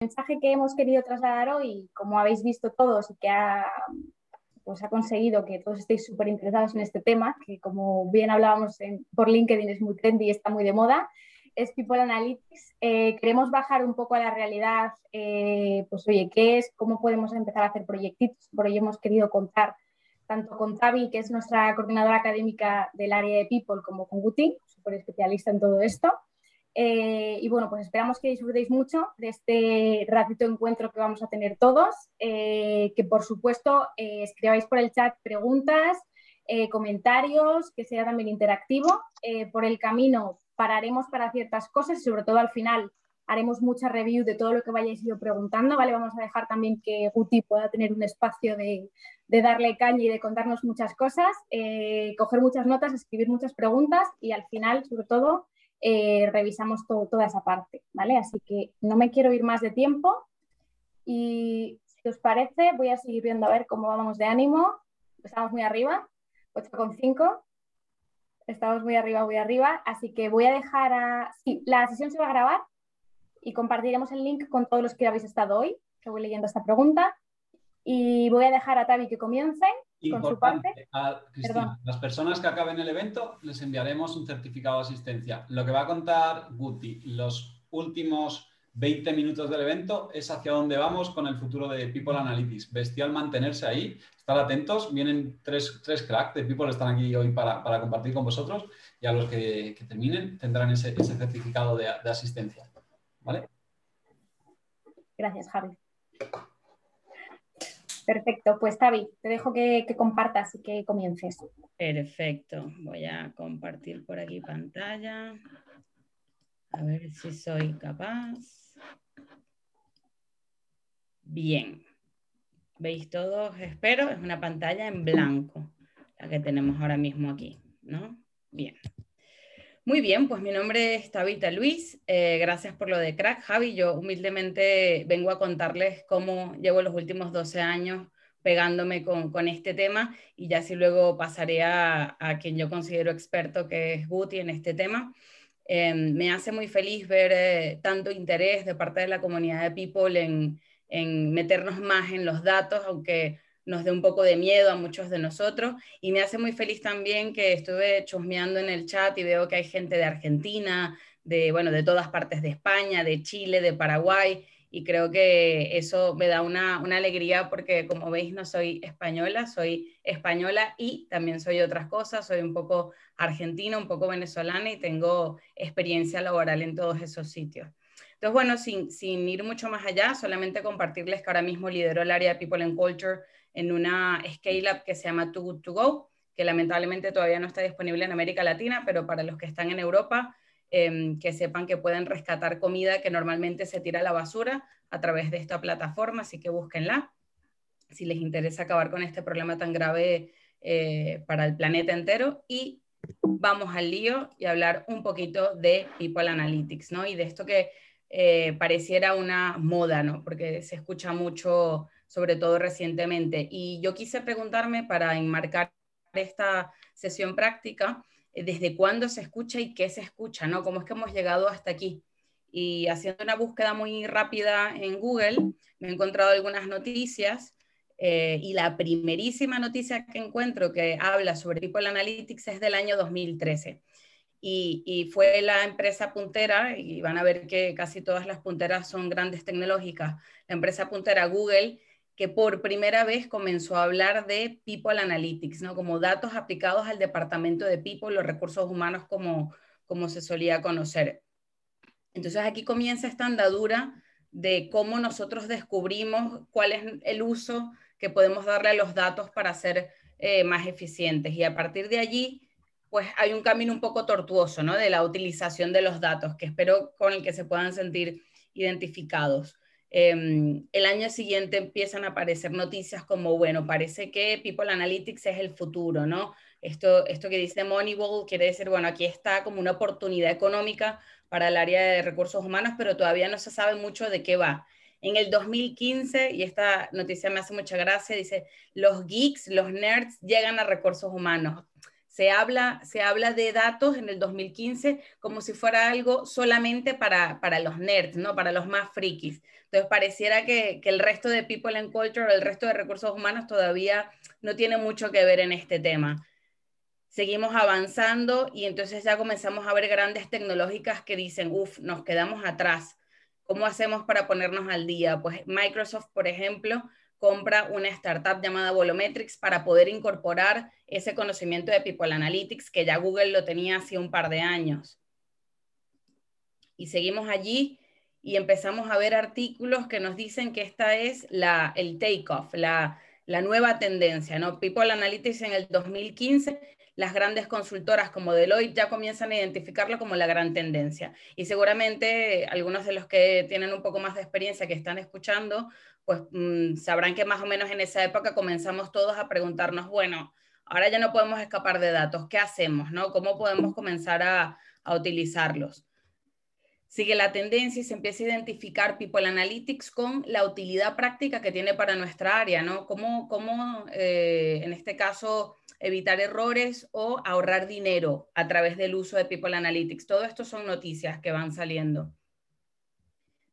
mensaje que hemos querido trasladar hoy, como habéis visto todos y que ha, pues ha conseguido que todos estéis súper interesados en este tema, que como bien hablábamos por LinkedIn es muy trendy y está muy de moda, es People Analytics. Eh, queremos bajar un poco a la realidad, eh, pues oye, ¿qué es? ¿Cómo podemos empezar a hacer proyectitos? Por ello hemos querido contar tanto con Tavi, que es nuestra coordinadora académica del área de People, como con Guti, súper especialista en todo esto. Eh, y bueno, pues esperamos que disfrutéis mucho de este ratito encuentro que vamos a tener todos, eh, que por supuesto eh, escribáis por el chat preguntas, comentarios, que sea también interactivo. por el camino pararemos para ciertas cosas y sobre todo al final haremos mucha review de todo lo que vayáis ido preguntando, ¿vale? Vamos a dejar también que Guti pueda tener un espacio de, de darle caña y de contarnos muchas cosas, coger muchas notas, escribir muchas preguntas y al final, sobre todo, eh, revisamos toda esa parte, ¿vale? Así que no me quiero ir más de tiempo y si os parece voy a seguir viendo a ver cómo vamos de ánimo. Estamos muy arriba, 8,5. Estamos muy arriba, muy arriba, así que voy a dejar a... Sí, la sesión se va a grabar y compartiremos el link con todos los que habéis estado hoy, que voy leyendo esta pregunta. Y voy a dejar a Tavi que comience con su parte. A, Cristina, las personas que acaben el evento les enviaremos un certificado de asistencia. Lo que va a contar Guti los últimos 20 minutos del evento es hacia dónde vamos con el futuro de People Analytics. Bestial mantenerse ahí, estar atentos. Vienen tres, tres cracks de People, están aquí hoy para, compartir con vosotros y a los que, terminen tendrán ese, certificado de, de asistencia. ¿Vale? Gracias, Javi. Perfecto, pues Tavi, te dejo que, compartas y que comiences. Perfecto, voy a compartir por aquí pantalla. A ver si soy capaz. Bien, ¿veis todos? Espero, es una pantalla en blanco, la que tenemos ahora mismo aquí, ¿no? Bien. Muy bien, pues mi nombre es Tabita Luis. Eh, gracias por lo de crack, Javi. Yo humildemente vengo a contarles cómo llevo los últimos 12 años pegándome con, este tema y ya si luego pasaré a, quien yo considero experto, que es Guti en este tema. Em, me hace muy feliz ver eh, tanto interés de parte de la comunidad de People en, en meternos más en los datos, aunque nos dé un poco de miedo a muchos de nosotros. Y me hace muy feliz también que estuve chusmeando en el chat y veo que hay gente de Argentina, de, bueno, de todas partes de España, de Chile, de Paraguay. Y creo que eso me da una, una alegría porque, como veis, no soy española, soy española y también soy otras cosas. Soy un poco argentina, un poco venezolana y tengo experiencia laboral en todos esos sitios. Entonces, bueno, sin, sin ir mucho más allá, solamente compartirles que ahora mismo lidero el área de People and Culture en una scale-up que se llama Too Good To Go, que lamentablemente todavía no está disponible en América Latina, pero para los que están en Europa, em, que sepan que pueden rescatar comida que normalmente se tira a la basura a través de esta plataforma, así que búsquenla si les interesa acabar con este problema tan grave eh, para el planeta entero. Y vamos al lío y hablar un poquito de People Analytics, ¿no? Y de esto que eh, pareciera una moda, ¿no? Porque se escucha mucho sobre todo recientemente. Y yo quise preguntarme para enmarcar esta sesión práctica, eh, desde cuándo se escucha y qué se escucha, ¿no? ¿Cómo es que hemos llegado hasta aquí? Y haciendo una búsqueda muy rápida en Google, me he encontrado algunas noticias eh, y la primerísima noticia que encuentro que habla sobre People Analytics es del año 2013. Y, fue la empresa puntera, y van a ver que casi todas las punteras son grandes tecnológicas, la empresa puntera Google que por primera vez comenzó a hablar de People Analytics, ¿no? como datos aplicados al departamento de People, los recursos humanos como, como se solía conocer. Entonces aquí comienza esta andadura de cómo nosotros descubrimos cuál es el uso que podemos darle a los datos para ser eh, más eficientes. Y a partir de allí, pues hay un camino un poco tortuoso, ¿no? De la utilización de los datos, que espero con el que se puedan sentir identificados. Em, el año siguiente empiezan a aparecer noticias como, bueno, parece que People Analytics es el futuro, ¿no? Esto, esto que dice Moneyball quiere decir, bueno, aquí está como una oportunidad económica para el área de recursos humanos, pero todavía no se sabe mucho de qué va. En el 2015, y esta noticia me hace mucha gracia, dice, los geeks, los nerds llegan a recursos humanos. Se habla, se habla de datos en el 2015 como si fuera algo solamente para, para los nerds, ¿no? para los más frikis. Entonces pareciera que, que, el resto de People and Culture, el resto de recursos humanos todavía no tiene mucho que ver en este tema. Seguimos avanzando y entonces ya comenzamos a ver grandes tecnológicas que dicen, uff, nos quedamos atrás. ¿Cómo hacemos para ponernos al día? Pues Microsoft, por ejemplo, compra una startup llamada Volumetrics para poder incorporar ese conocimiento de People Analytics que ya Google lo tenía hace un par de años. Y seguimos allí y empezamos a ver artículos que nos dicen que esta es la, el takeoff, la, la nueva tendencia. ¿no? People Analytics en el 2015 las grandes consultoras como Deloitte ya comienzan a identificarlo como la gran tendencia. Y seguramente algunos de los que tienen un poco más de experiencia que están escuchando, pues mm, sabrán que más o menos en esa época comenzamos todos a preguntarnos, bueno, ahora ya no podemos escapar de datos, ¿qué hacemos? No? ¿Cómo podemos comenzar a, utilizarlos? Sigue la tendencia y se empieza a identificar People Analytics con la utilidad práctica que tiene para nuestra área, ¿no? ¿Cómo, cómo eh, en este caso, evitar errores o ahorrar dinero a través del uso de People Analytics. Todo esto son noticias que van saliendo.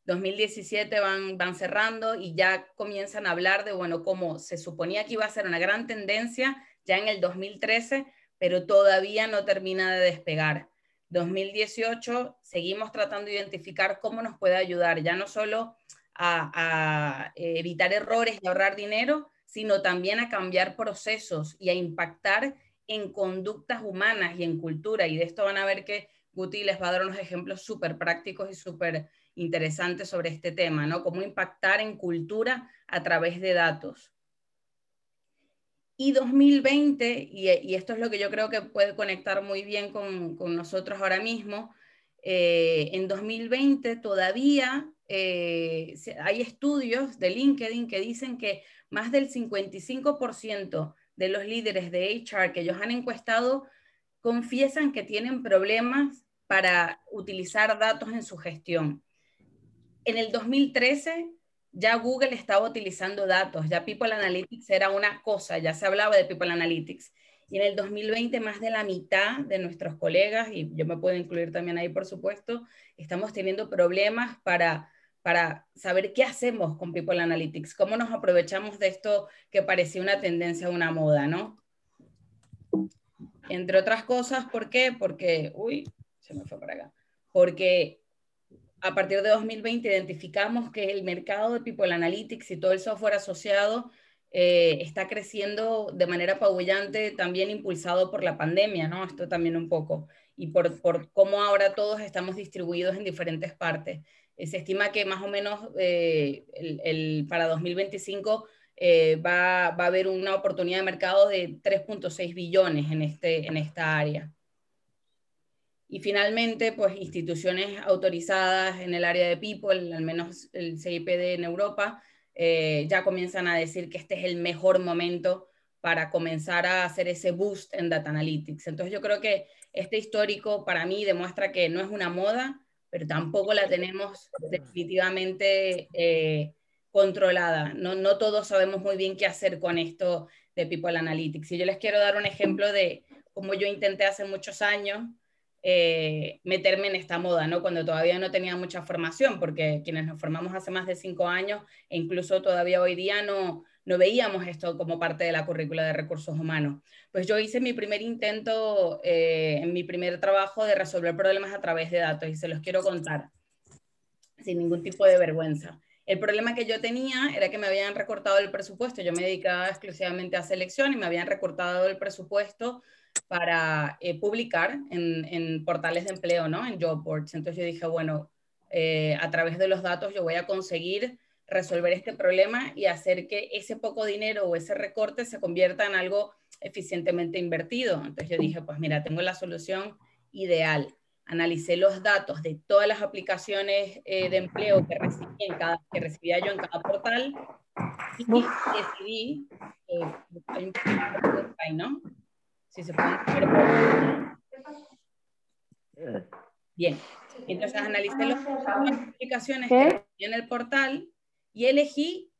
2017 van, van cerrando y ya comienzan a hablar de, bueno, cómo se suponía que iba a ser una gran tendencia ya en el 2013, pero todavía no termina de despegar. 2018 seguimos tratando de identificar cómo nos puede ayudar, ya no solo a, a evitar errores y ahorrar dinero, sino también a cambiar procesos y a impactar en conductas humanas y en cultura. Y de esto van a ver que Guti les va a dar unos ejemplos súper prácticos y súper interesantes sobre este tema, ¿no? Cómo impactar en cultura a través de datos. Y 2020, y, esto es lo que yo creo que puede conectar muy bien con, nosotros ahora mismo, eh, en 2020 todavía eh, hay estudios de LinkedIn que dicen que más del 55% de los líderes de HR que ellos han encuestado confiesan que tienen problemas para utilizar datos en su gestión. En el 2013 ya Google estaba utilizando datos, ya People Analytics era una cosa, ya se hablaba de People Analytics. Y en el 2020 más de la mitad de nuestros colegas, y yo me puedo incluir también ahí por supuesto, estamos teniendo problemas para para saber qué hacemos con People Analytics, cómo nos aprovechamos de esto que parecía una tendencia, una moda, ¿no? Entre otras cosas, ¿por qué? Porque, uy, se me fue para acá, porque a partir de 2020 identificamos que el mercado de People Analytics y todo el software asociado eh, está creciendo de manera apabullante, también impulsado por la pandemia, ¿no? Esto también un poco, y por, por cómo ahora todos estamos distribuidos en diferentes partes. Eh, se estima que más o menos eh, el, para 2025 eh, va, va, a haber una oportunidad de mercado de 3.6 billones en, este, en esta área. Y finalmente, pues instituciones autorizadas en el área de People, al menos el CIPD en Europa, ya comienzan a decir que este es el mejor momento para comenzar a hacer ese boost en Data Analytics. Entonces yo creo que este histórico para mí demuestra que no es una moda, pero tampoco la tenemos definitivamente eh, controlada. No, no todos sabemos muy bien qué hacer con esto de People Analytics. Y yo les quiero dar un ejemplo de cómo yo intenté hace muchos años eh, meterme en esta moda, ¿no? Cuando todavía no tenía mucha formación, porque quienes nos formamos hace más de cinco años e incluso todavía hoy día no, no veíamos esto como parte de la currícula de recursos humanos. Pues yo hice mi primer intento eh, en mi primer trabajo de resolver problemas a través de datos y se los quiero contar sin ningún tipo de vergüenza. El problema que yo tenía era que me habían recortado el presupuesto. Yo me dedicaba exclusivamente a selección y me habían recortado el presupuesto para eh, publicar en, portales de empleo, ¿no? En job boards. Entonces yo dije, bueno, eh, a través de los datos yo voy a conseguir resolver este problema y hacer que ese poco dinero o ese recorte se convierta en algo eficientemente invertido. Entonces yo dije, pues mira, tengo la solución ideal. Analicé los datos de todas las aplicaciones eh, de empleo que, que recibía yo en cada portal y decidí, eh, ¿no? Si se pueden Bien, entonces analicé las aplicaciones que en el portal y elegí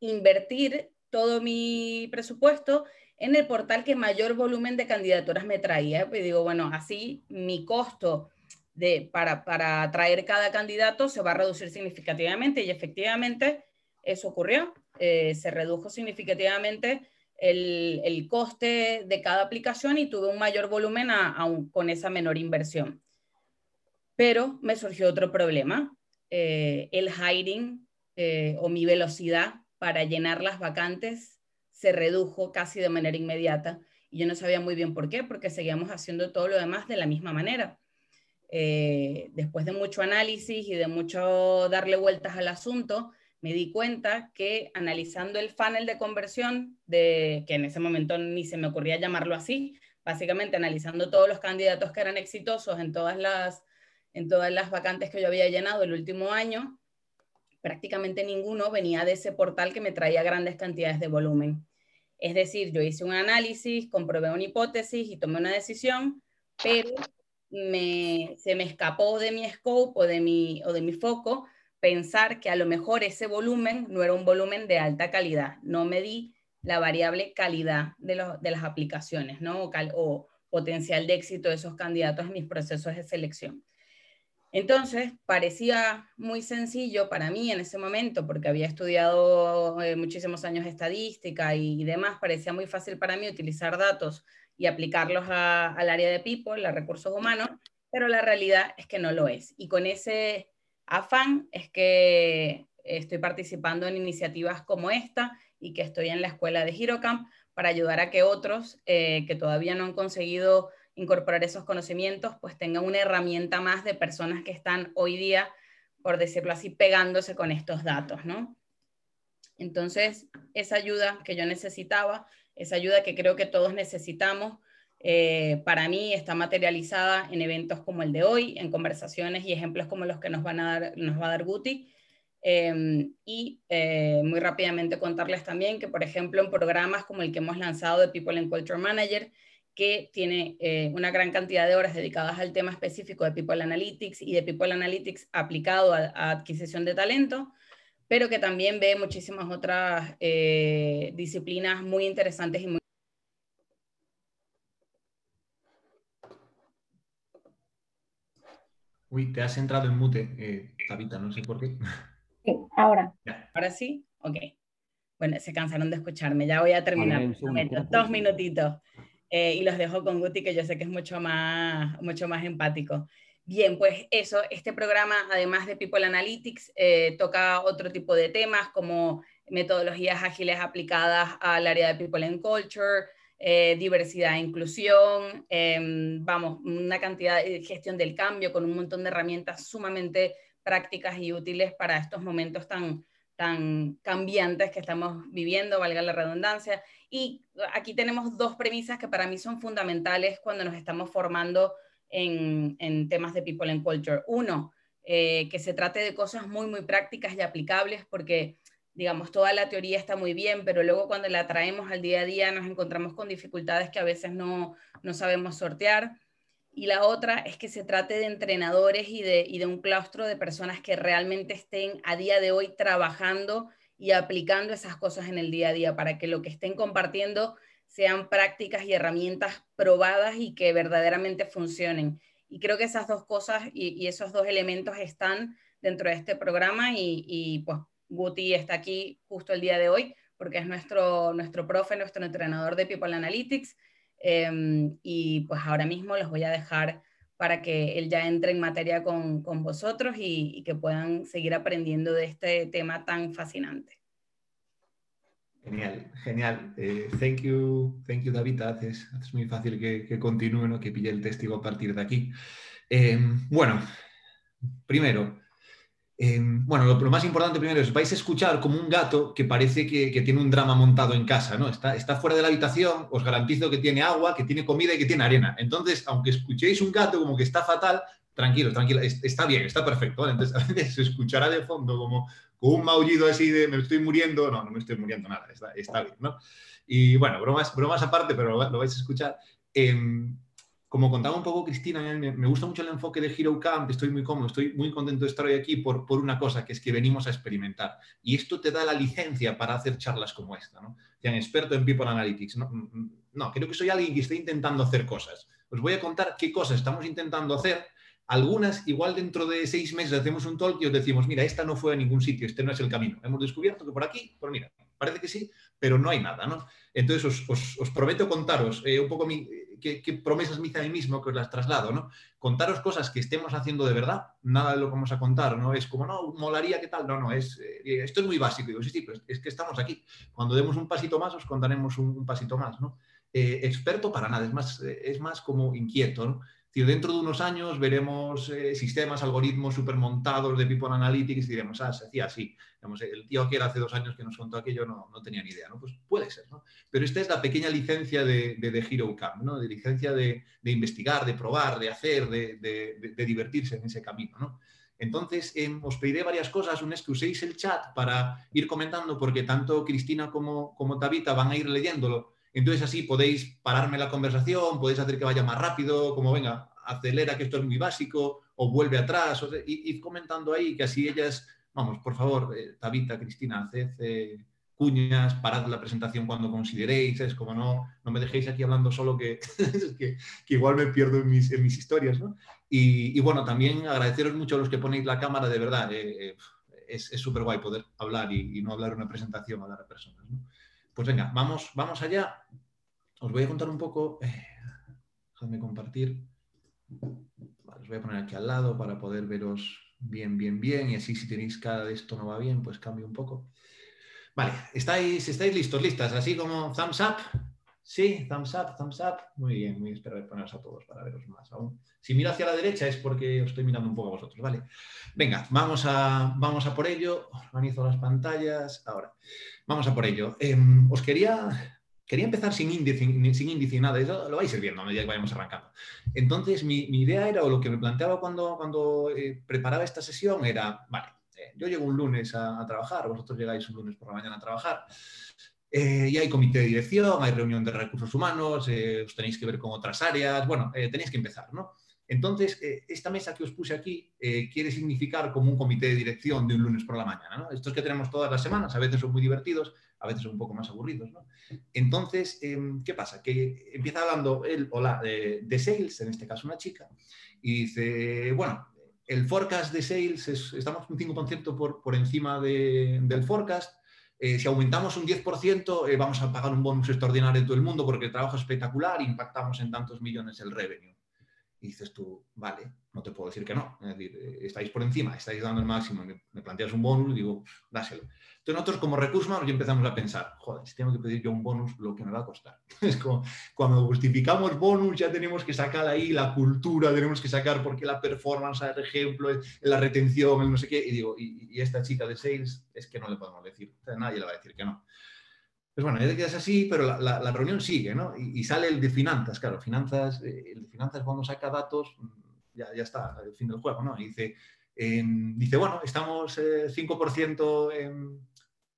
invertir todo mi presupuesto en el portal que mayor volumen de candidaturas me traía. Y digo, bueno, así mi costo de, para, para atraer cada candidato se va a reducir significativamente y efectivamente eso ocurrió. Eh, se redujo significativamente el, el, coste de cada aplicación y tuve un mayor volumen aún con esa menor inversión. Pero me surgió otro problema, eh, el hiring eh, o mi velocidad para llenar las vacantes se redujo casi de manera inmediata y yo no sabía muy bien por qué, porque seguíamos haciendo todo lo demás de la misma manera. Eh, después de mucho análisis y de mucho darle vueltas al asunto, me di cuenta que analizando el funnel de conversión, de, que en ese momento ni se me ocurría llamarlo así, básicamente analizando todos los candidatos que eran exitosos en todas las, en todas las vacantes que yo había llenado el último año, prácticamente ninguno venía de ese portal que me traía grandes cantidades de volumen. Es decir, yo hice un análisis, comprobé una hipótesis y tomé una decisión, pero se me escapó de mi scope o de mi, o de mi foco pensar que a lo mejor ese volumen no era un volumen de alta calidad. No me di la variable calidad de, las aplicaciones ¿no? o, o potencial de éxito de esos candidatos en mis procesos de selección. Entonces, parecía muy sencillo para mí en ese momento, porque había estudiado eh, muchísimos años estadística y, demás, parecía muy fácil para mí utilizar datos y aplicarlos al área de people, a recursos humanos, pero la realidad es que no lo es. Y con ese afán es que estoy participando en iniciativas como esta y que estoy en la escuela de HeroCamp para ayudar a que otros eh, que todavía no han conseguido incorporar esos conocimientos, pues tenga una herramienta más de personas que están hoy día, por decirlo así, pegándose con estos datos, ¿no? Entonces, esa ayuda que yo necesitaba, esa ayuda que creo que todos necesitamos, eh, para mí está materializada en eventos como el de hoy, en conversaciones y ejemplos como los que nos, van a dar, nos va a dar Guti. Em, y eh, muy rápidamente contarles también que, por ejemplo, en programas como el que hemos lanzado de People and Culture Manager, que tiene eh, una gran cantidad de horas dedicadas al tema específico de People Analytics y de People Analytics aplicado a, adquisición de talento, pero que también ve muchísimas otras eh, disciplinas muy interesantes y muy... Uy, te has entrado en mute, eh, Tabita, no sé por qué. Sí, ahora. ¿Ahora sí? Ok. Bueno, se cansaron de escucharme, ya voy a terminar. Dos minutitos. Eh, y los dejo con Guti, que yo sé que es mucho más, mucho más empático. Bien, pues eso, este programa, además de People Analytics, eh, toca otro tipo de temas como metodologías ágiles aplicadas al área de People and Culture, eh, diversidad e inclusión, em, vamos, una cantidad de gestión del cambio con un montón de herramientas sumamente prácticas y útiles para estos momentos tan, tan cambiantes que estamos viviendo, valga la redundancia. Y aquí tenemos dos premisas que para mí son fundamentales cuando nos estamos formando en, temas de People and Culture. Uno, eh, que se trate de cosas muy, muy prácticas y aplicables, porque, digamos, toda la teoría está muy bien, pero luego cuando la traemos al día a día nos encontramos con dificultades que a veces no, no sabemos sortear y la otra es que se trate de entrenadores y de, y de un claustro de personas que realmente estén a día de hoy trabajando y aplicando esas cosas en el día a día para que lo que estén compartiendo sean prácticas y herramientas probadas y que verdaderamente funcionen. Y creo que esas dos cosas y, esos dos elementos están dentro de este programa y, y, pues Guti está aquí justo el día de hoy porque es nuestro, nuestro profe, nuestro entrenador de People Analytics Em, y pues ahora mismo los voy a dejar para que él ya entre en materia con, con vosotros y, que puedan seguir aprendiendo de este tema tan fascinante. Genial, genial. Eh, thank you, thank you David. Haces, muy fácil que, que continúe, que pille el testigo a partir de aquí. Em, bueno, primero, Em, bueno, lo, más importante primero es, vais a escuchar como un gato que parece que, tiene un drama montado en casa, ¿no? Está, está, fuera de la habitación, os garantizo que tiene agua, que tiene comida y que tiene arena. Entonces, aunque escuchéis un gato como que está fatal, tranquilo, tranquilo, está bien, está perfecto, Entonces, a veces se escuchará de fondo como, un maullido así de me estoy muriendo, no, no me estoy muriendo nada, está, bien, ¿no? Y bueno, bromas, bromas aparte, pero lo, vais a escuchar. Em, como contaba un poco Cristina, me, gusta mucho el enfoque de Hero Camp, estoy muy cómodo, estoy muy contento de estar hoy aquí por, por una cosa, que es que venimos a experimentar. Y esto te da la licencia para hacer charlas como esta, ¿no? Sean experto en People Analytics. No, no, creo que soy alguien que esté intentando hacer cosas. Os voy a contar qué cosas estamos intentando hacer. Algunas, igual dentro de seis meses hacemos un talk y os decimos, mira, esta no fue a ningún sitio, este no es el camino. Hemos descubierto que por aquí, pues mira, parece que sí, pero no hay nada, ¿no? Entonces os, os, os prometo contaros eh, un poco mi, qué, promesas me hice a mí mismo que os las traslado, ¿no? Contaros cosas que estemos haciendo de verdad, nada de lo que vamos a contar, ¿no? Es como, no, molaría, ¿qué tal? No, no, es, eh, esto es muy básico. Digo, sí, sí, pero es que estamos aquí. Cuando demos un pasito más, os contaremos un, pasito más, ¿no? Eh, experto para nada, es más, eh, es más como inquieto, ¿no? dentro de unos años veremos sistemas, algoritmos súper montados de People Analytics y diremos, ah, se hacía así. El tío que era hace dos años que nos contó aquello no, no tenía ni idea, ¿no? Pues puede ser, ¿no? Pero esta es la pequeña licencia de, de, Hero Camp, ¿no? De licencia de, de, investigar, de probar, de hacer, de, divertirse en ese camino, ¿no? Entonces, eh, os pediré varias cosas. Una es que uséis el chat para ir comentando, porque tanto Cristina como, como Tabita van a ir leyéndolo entonces así podéis pararme la conversación, podéis hacer que vaya más rápido, como venga, acelera que esto es muy básico, o vuelve atrás, o id comentando ahí que así ellas, vamos, por favor, eh, Tabita, Cristina, haced eh, cuñas, parad la presentación cuando consideréis, es como no, no me dejéis aquí hablando solo que, que, que, igual me pierdo en mis, en mis historias, ¿no? Y, y, bueno, también agradeceros mucho a los que ponéis la cámara, de verdad, eh, es súper guay poder hablar y, y, no hablar una presentación, hablar a personas, ¿no? Pues venga, vamos, vamos allá. Os voy a contar un poco. Eh, déjame compartir. Vale, os voy a poner aquí al lado para poder veros bien, bien, bien. Y así si tenéis cara de esto no va bien, pues cambio un poco. Vale, ¿estáis, estáis listos, listas? Así como thumbs up. Sí, thumbs up, thumbs up. Muy bien, muy espero poneros a todos para veros más aún. Si miro hacia la derecha es porque os estoy mirando un poco a vosotros, ¿vale? Venga, vamos a, vamos a por ello. Organizo las pantallas. Ahora. Vamos a por ello. Eh, os quería, quería empezar sin índice, índice nada, eso lo vais a ir viendo a medida que vayamos arrancando. Entonces, mi, idea era, o lo que me planteaba cuando, eh, preparaba esta sesión era, vale, eh, yo llego un lunes a, trabajar, vosotros llegáis un lunes por la mañana a trabajar, eh, y hay comité de dirección, hay reunión de recursos humanos, os tenéis que ver con otras áreas, bueno, tenéis que empezar, ¿no? Entonces, esta mesa que os puse aquí quiere significar como un comité de dirección de un lunes por la mañana. ¿no? Estos que tenemos todas las semanas, a veces son muy divertidos, a veces un poco más aburridos. ¿no? Entonces, eh, ¿qué pasa? Que empieza hablando él o de, sales, en este caso una chica, y dice, bueno, el forecast de sales, es, estamos un 5% por, por encima de, del forecast, eh, si aumentamos un 10%, eh, vamos a pagar un bonus extraordinario a todo el mundo porque el trabajo es espectacular, impactamos en tantos millones el revenue y dices tú, vale, no te puedo decir que no. Es decir, eh, estáis por encima, estáis dando el máximo, me planteas un bonus, digo, dáselo. Entonces nosotros como recursos humanos ya empezamos a pensar, joder, si tengo que pedir yo un bonus, lo que me va a costar. Es como cuando justificamos bonus ya tenemos que sacar ahí la cultura, tenemos que sacar porque la performance, el ejemplo, la retención, el no sé qué. Y digo, y, esta chica de sales es que no le podemos decir, nadie le va a decir que no. Pues bueno, ya te quedas así, pero la reunión sigue, ¿no? Y, y, sale el de finanzas, claro, finanzas, eh, el de finanzas cuando saca datos, ya, ya está, el fin del juego, ¿no? Y dice, dice bueno, estamos eh, 5% en,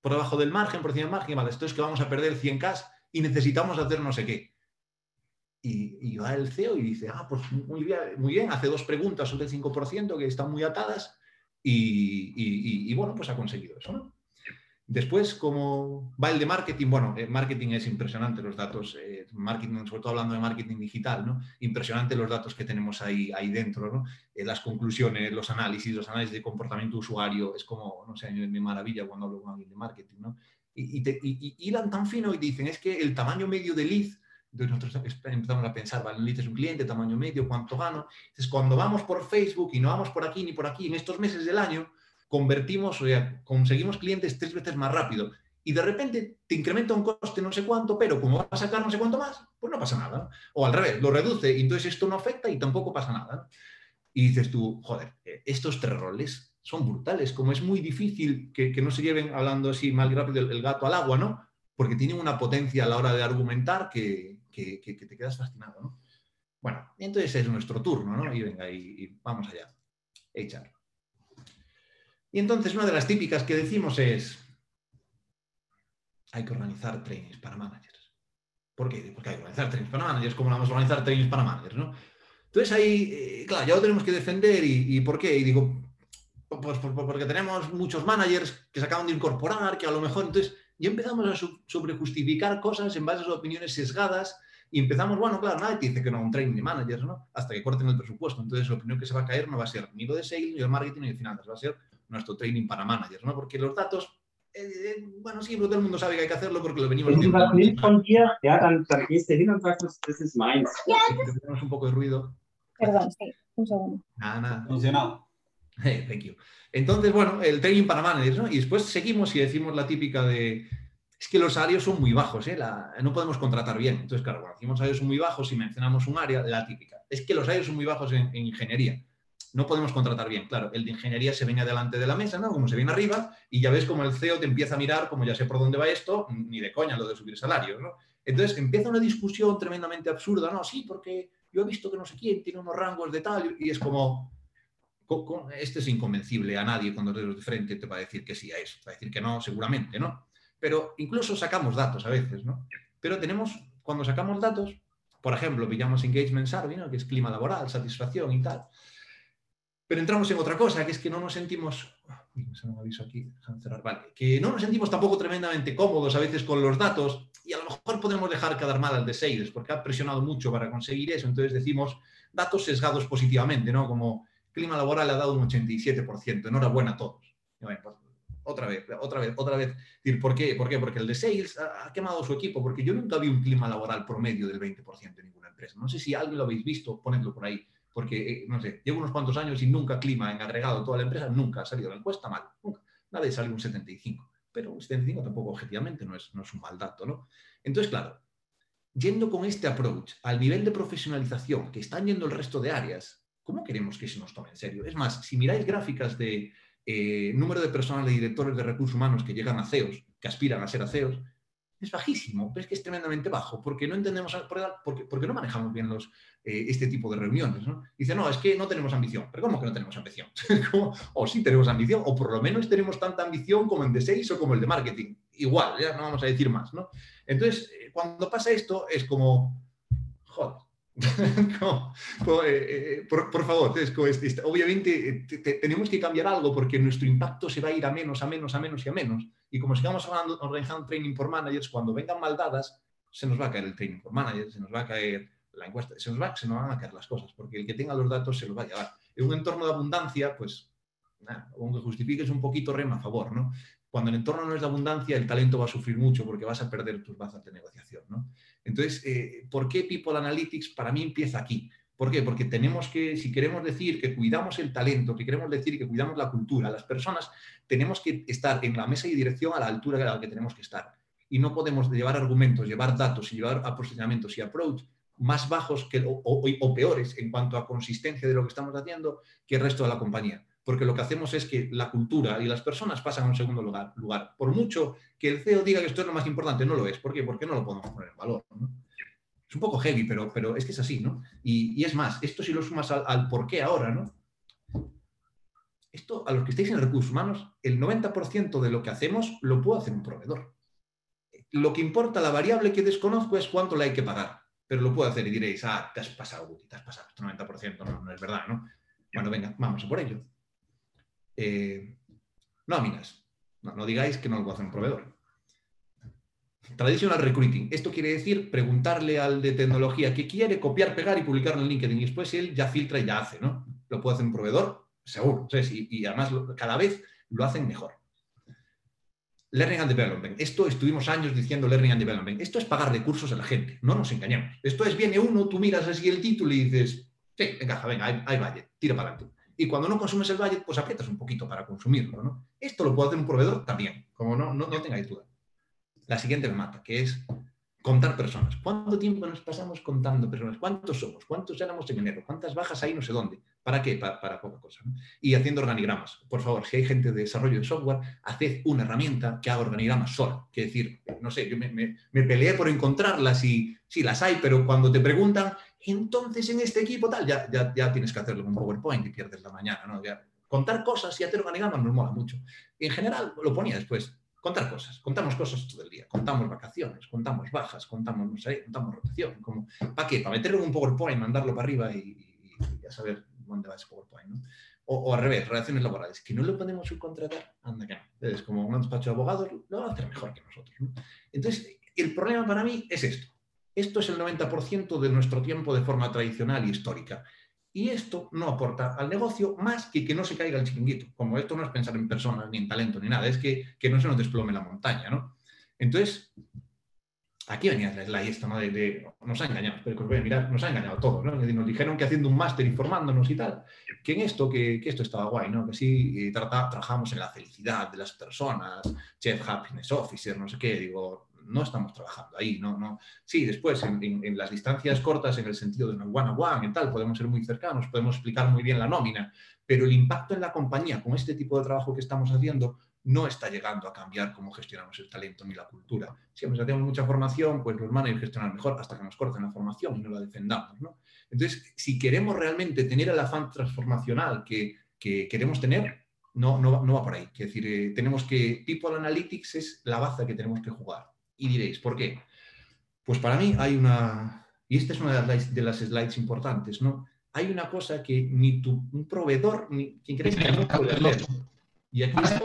por debajo del margen, por encima del margen, vale, esto es que vamos a perder 100K y necesitamos hacer no sé qué. Y, va el CEO y dice, ah, pues muy bien, hace dos preguntas sobre el 5% que están muy atadas y, y bueno, pues ha conseguido eso, ¿no? Después, ¿cómo va el de marketing? Bueno, el marketing es impresionante los datos, eh, marketing, sobre todo hablando de marketing digital, ¿no? Impresionante los datos que tenemos ahí, ahí dentro, ¿no? Eh, las conclusiones, los análisis, los análisis de comportamiento usuario, es como, no sé, me maravilla cuando hablo con alguien de marketing, ¿no? Y, y, y, y hilan tan fino y dicen, es que el tamaño medio de lead, entonces nosotros empezamos a pensar, vale, lead es un cliente, tamaño medio, cuánto gano. Entonces, cuando vamos por Facebook y no vamos por aquí ni por aquí en estos meses del año, convertimos, o sea, conseguimos clientes tres veces más rápido y de repente te incrementa un coste no sé cuánto, pero como va a sacar no sé cuánto más, pues no pasa nada. O al revés, lo reduce y entonces esto no afecta y tampoco pasa nada. Y dices tú, joder, eh, estos tres roles son brutales, como es muy difícil que, que no se lleven hablando así mal y rápido el, gato al agua, ¿no? Porque tienen una potencia a la hora de argumentar que, que, que te quedas fascinado, ¿no? Bueno, entonces es nuestro turno, ¿no? Y venga, y, y vamos allá. Echar. Y entonces una de las típicas que decimos es, hay que organizar trainings para managers. ¿Por qué? Porque hay que organizar trainings para managers, como vamos a organizar trainings para managers, ¿no? Entonces ahí, eh, claro, ya lo tenemos que defender y, ¿por qué? Y digo, pues porque tenemos muchos managers que se acaban de incorporar, que a lo mejor entonces ya empezamos a sobrejustificar cosas en base a opiniones sesgadas y empezamos, bueno, claro, nadie te dice que no un training de managers, ¿no? Hasta que corten el presupuesto. Entonces, lo primero que se va a caer no va a ser ni lo de sales, ni el marketing, ni de finanzas, va a ser nuestro training para managers, ¿no? Porque los datos, eh, eh, bueno, sí, todo el mundo sabe que hay que hacerlo porque lo venimos Wenn du haciendo. was nicht von dir, ja, dann, dann gehst du hin und sagst, das, das ist meins. Tenemos un poco de ruido. Perdón, sí, un segundo. Nada, nada. Funcionado. Hey, thank you. Entonces, bueno, el training para managers, ¿no? Y después seguimos y decimos la típica de, es que los salarios son muy bajos, ¿eh? La- no podemos contratar bien. Entonces, claro, cuando decimos salarios son muy bajos y mencionamos un área, la típica, es que los salarios son muy bajos en, en ingeniería. No podemos contratar bien, claro. El de ingeniería se viene delante de la mesa, ¿no? Como se viene arriba, y ya ves como el CEO te empieza a mirar, como ya sé por dónde va esto, ni de coña lo de subir salarios, ¿no? Entonces empieza una discusión tremendamente absurda, ¿no? Sí, porque yo he visto que no sé quién tiene unos rangos de tal, y es como, co- co- este es inconvencible a nadie cuando te de frente te va a decir que sí a eso, va a decir que no, seguramente, ¿no? Pero incluso sacamos datos a veces, ¿no? Pero tenemos, cuando sacamos datos, por ejemplo, pillamos Engagement Survey, ¿no? que es clima laboral, satisfacción y tal, pero entramos en otra cosa, que es que no nos sentimos, uy, me sale un aviso aquí, vale, que no nos sentimos tampoco tremendamente cómodos a veces con los datos y a lo mejor podemos dejar quedar mal al de sales porque ha presionado mucho para conseguir eso, entonces decimos datos sesgados positivamente, ¿no? Como clima laboral ha dado un 87%, enhorabuena a todos. Bueno, pues, otra vez, otra vez, otra vez. ¿Por qué? ¿Por qué? Porque el de sales ha, quemado su equipo, porque yo nunca vi un clima laboral promedio del 20% en ninguna empresa. No sé si alguien lo habéis visto, ponedlo por ahí, porque, eh, no sé, llevo unos cuantos años y nunca clima en agregado toda la empresa, nunca ha salido la encuesta mal, nunca. Nadie salió un 75, pero un 75 tampoco objetivamente no es, no es un mal dato, ¿no? Entonces, claro, yendo con este approach al nivel de profesionalización que están yendo el resto de áreas, ¿cómo queremos que se nos tome en serio? Es más, si miráis gráficas de eh, número de personas de directores de recursos humanos que llegan a CEOs, que aspiran a ser a CEOs, es bajísimo, pero es que es tremendamente bajo, porque no entendemos, porque, porque no manejamos bien los, eh, este tipo de reuniones. Dice, no, es que no tenemos ambición. ¿Pero cómo que no tenemos ambición? O sí tenemos ambición, o por lo menos tenemos tanta ambición como el de sales o como el de marketing. Igual, ya no vamos a decir más. ¿no? Entonces, eh, cuando pasa esto, es como, como, eh, eh, por, favor, es como, es, es, obviamente te, te, tenemos que cambiar algo porque nuestro impacto se va a ir a menos, a menos, a menos y a menos. Y como sigamos hablando, organizando training por managers, cuando vengan mal dadas, se nos va a caer el training por managers, se nos va a caer la encuesta, se nos, va, se nos van a caer las cosas, porque el que tenga los datos se los va a llevar. En un entorno de abundancia, pues, nada, aunque justifiques un poquito, rema a favor, ¿no? Cuando el entorno no es de abundancia, el talento va a sufrir mucho porque vas a perder tus bazas de negociación, ¿no? Entonces, eh, ¿por qué People Analytics para mí empieza aquí? ¿Por qué? Porque tenemos que, si queremos decir que cuidamos el talento, que queremos decir que cuidamos la cultura, las personas, tenemos que estar en la mesa y dirección a la altura a la que tenemos que estar. Y no podemos llevar argumentos, llevar datos y llevar posicionamientos y approach más bajos que, o, peores en cuanto a consistencia de lo que estamos haciendo que el resto de la compañía. Porque lo que hacemos es que la cultura y las personas pasan a un segundo lugar. lugar. Por mucho que el CEO diga que esto es lo más importante, no lo es. ¿Por qué? Porque no lo podemos poner en valor. Es un poco heavy, pero, pero es que es así, ¿no? Y, y es más, esto si lo sumas al, al por qué ahora, ¿no? Esto, a los que estáis en recursos humanos, el 90% de lo que hacemos lo puede hacer un proveedor. Lo que importa, la variable que desconozco es cuánto le hay que pagar pero lo puedo hacer y diréis, ah, te has pasado, te has pasado, esto 90%, no, no es verdad, ¿no? Bueno, venga, vamos a por ello. Eh, nóminas. No, no digáis que no lo hacer un proveedor. Traditional recruiting. Esto quiere decir preguntarle al de tecnología que quiere, copiar, pegar y publicarlo en LinkedIn. Y después él ya filtra y ya hace, ¿no? Lo puede hacer un proveedor, seguro. Y, además cada vez lo hacen mejor. Learning and Development. Esto estuvimos años diciendo Learning and Development. Esto es pagar recursos a la gente, no nos engañemos. Esto es, viene uno, tú miras así el título y dices, sí, encaja, venga, hay, hay budget, tira para adelante. Y cuando no consumes el budget, pues aprietas un poquito para consumirlo. Esto lo puede hacer un proveedor también, como no, no, no tengáis duda. La siguiente me mata, que es contar personas. ¿Cuánto tiempo nos pasamos contando personas? ¿Cuántos somos? ¿Cuántos éramos en enero? ¿Cuántas bajas hay no sé dónde? ¿Para qué? Para, para poca cosa. Y haciendo organigramas. Por favor, si hay gente de desarrollo de software, haced una herramienta que haga organigramas sola. Que decir, no sé, yo me, peleé por encontrarlas y sí, las hay, pero cuando te preguntan, entonces en este equipo tal, ya, ya, ya tienes que hacerlo con PowerPoint y pierdes la mañana. ¿no? Contar cosas y hacer organigramas nos mola mucho. En general, lo ponía después. contar cosas, contamos cosas todo el día, contamos vacaciones, contamos bajas, contamos, no sé, contamos rotación, ¿para qué? Para meterlo en un PowerPoint, mandarlo para arriba y, y ya saber dónde va PowerPoint, ¿no? O, al revés, relaciones laborales, que no lo podemos subcontratar, anda que no. Es como un despacho de abogados, lo va a hacer mejor que nosotros. ¿no? Entonces, el problema para mí es esto. Esto es el 90% de nuestro tiempo de forma tradicional y histórica. Y esto no aporta al negocio más que que no se caiga el chiringuito. Como esto no es pensar en personas, ni en talento, ni nada, es que, que no se nos desplome la montaña, ¿no? Entonces, aquí venía la slide esta, ¿no? De, de, nos ha engañado, pero os voy a mirar, nos ha engañado todo, ¿no? Nos dijeron que haciendo un máster informándonos y tal, que en esto, que, que esto estaba guay, ¿no? Que sí eh, trata, trabajamos en la felicidad de las personas, Chef Happiness Officer, no sé qué, digo, no estamos trabajando ahí, no, no. Sí, después en, en, en, las distancias cortas, en el sentido de una one on one y tal, podemos ser muy cercanos, podemos explicar muy bien la nómina, pero el impacto en la compañía con este tipo de trabajo que estamos haciendo no está llegando a cambiar cómo gestionamos el talento ni la cultura. Siempre hacemos mucha formación, pues los managers gestionan mejor hasta que nos corten la formación y no la defendamos. ¿no? Entonces, si queremos realmente tener el afán transformacional que, que queremos tener, no, no, no, va por ahí. Es decir, eh, tenemos que, People Analytics es la baza que tenemos que jugar. Y diréis, ¿por qué? Pues para mí hay una, y esta es una de las, de las slides importantes, ¿no? Hay una cosa que ni tu, un proveedor, ni quien crees que no puede hacer. Y aquí está,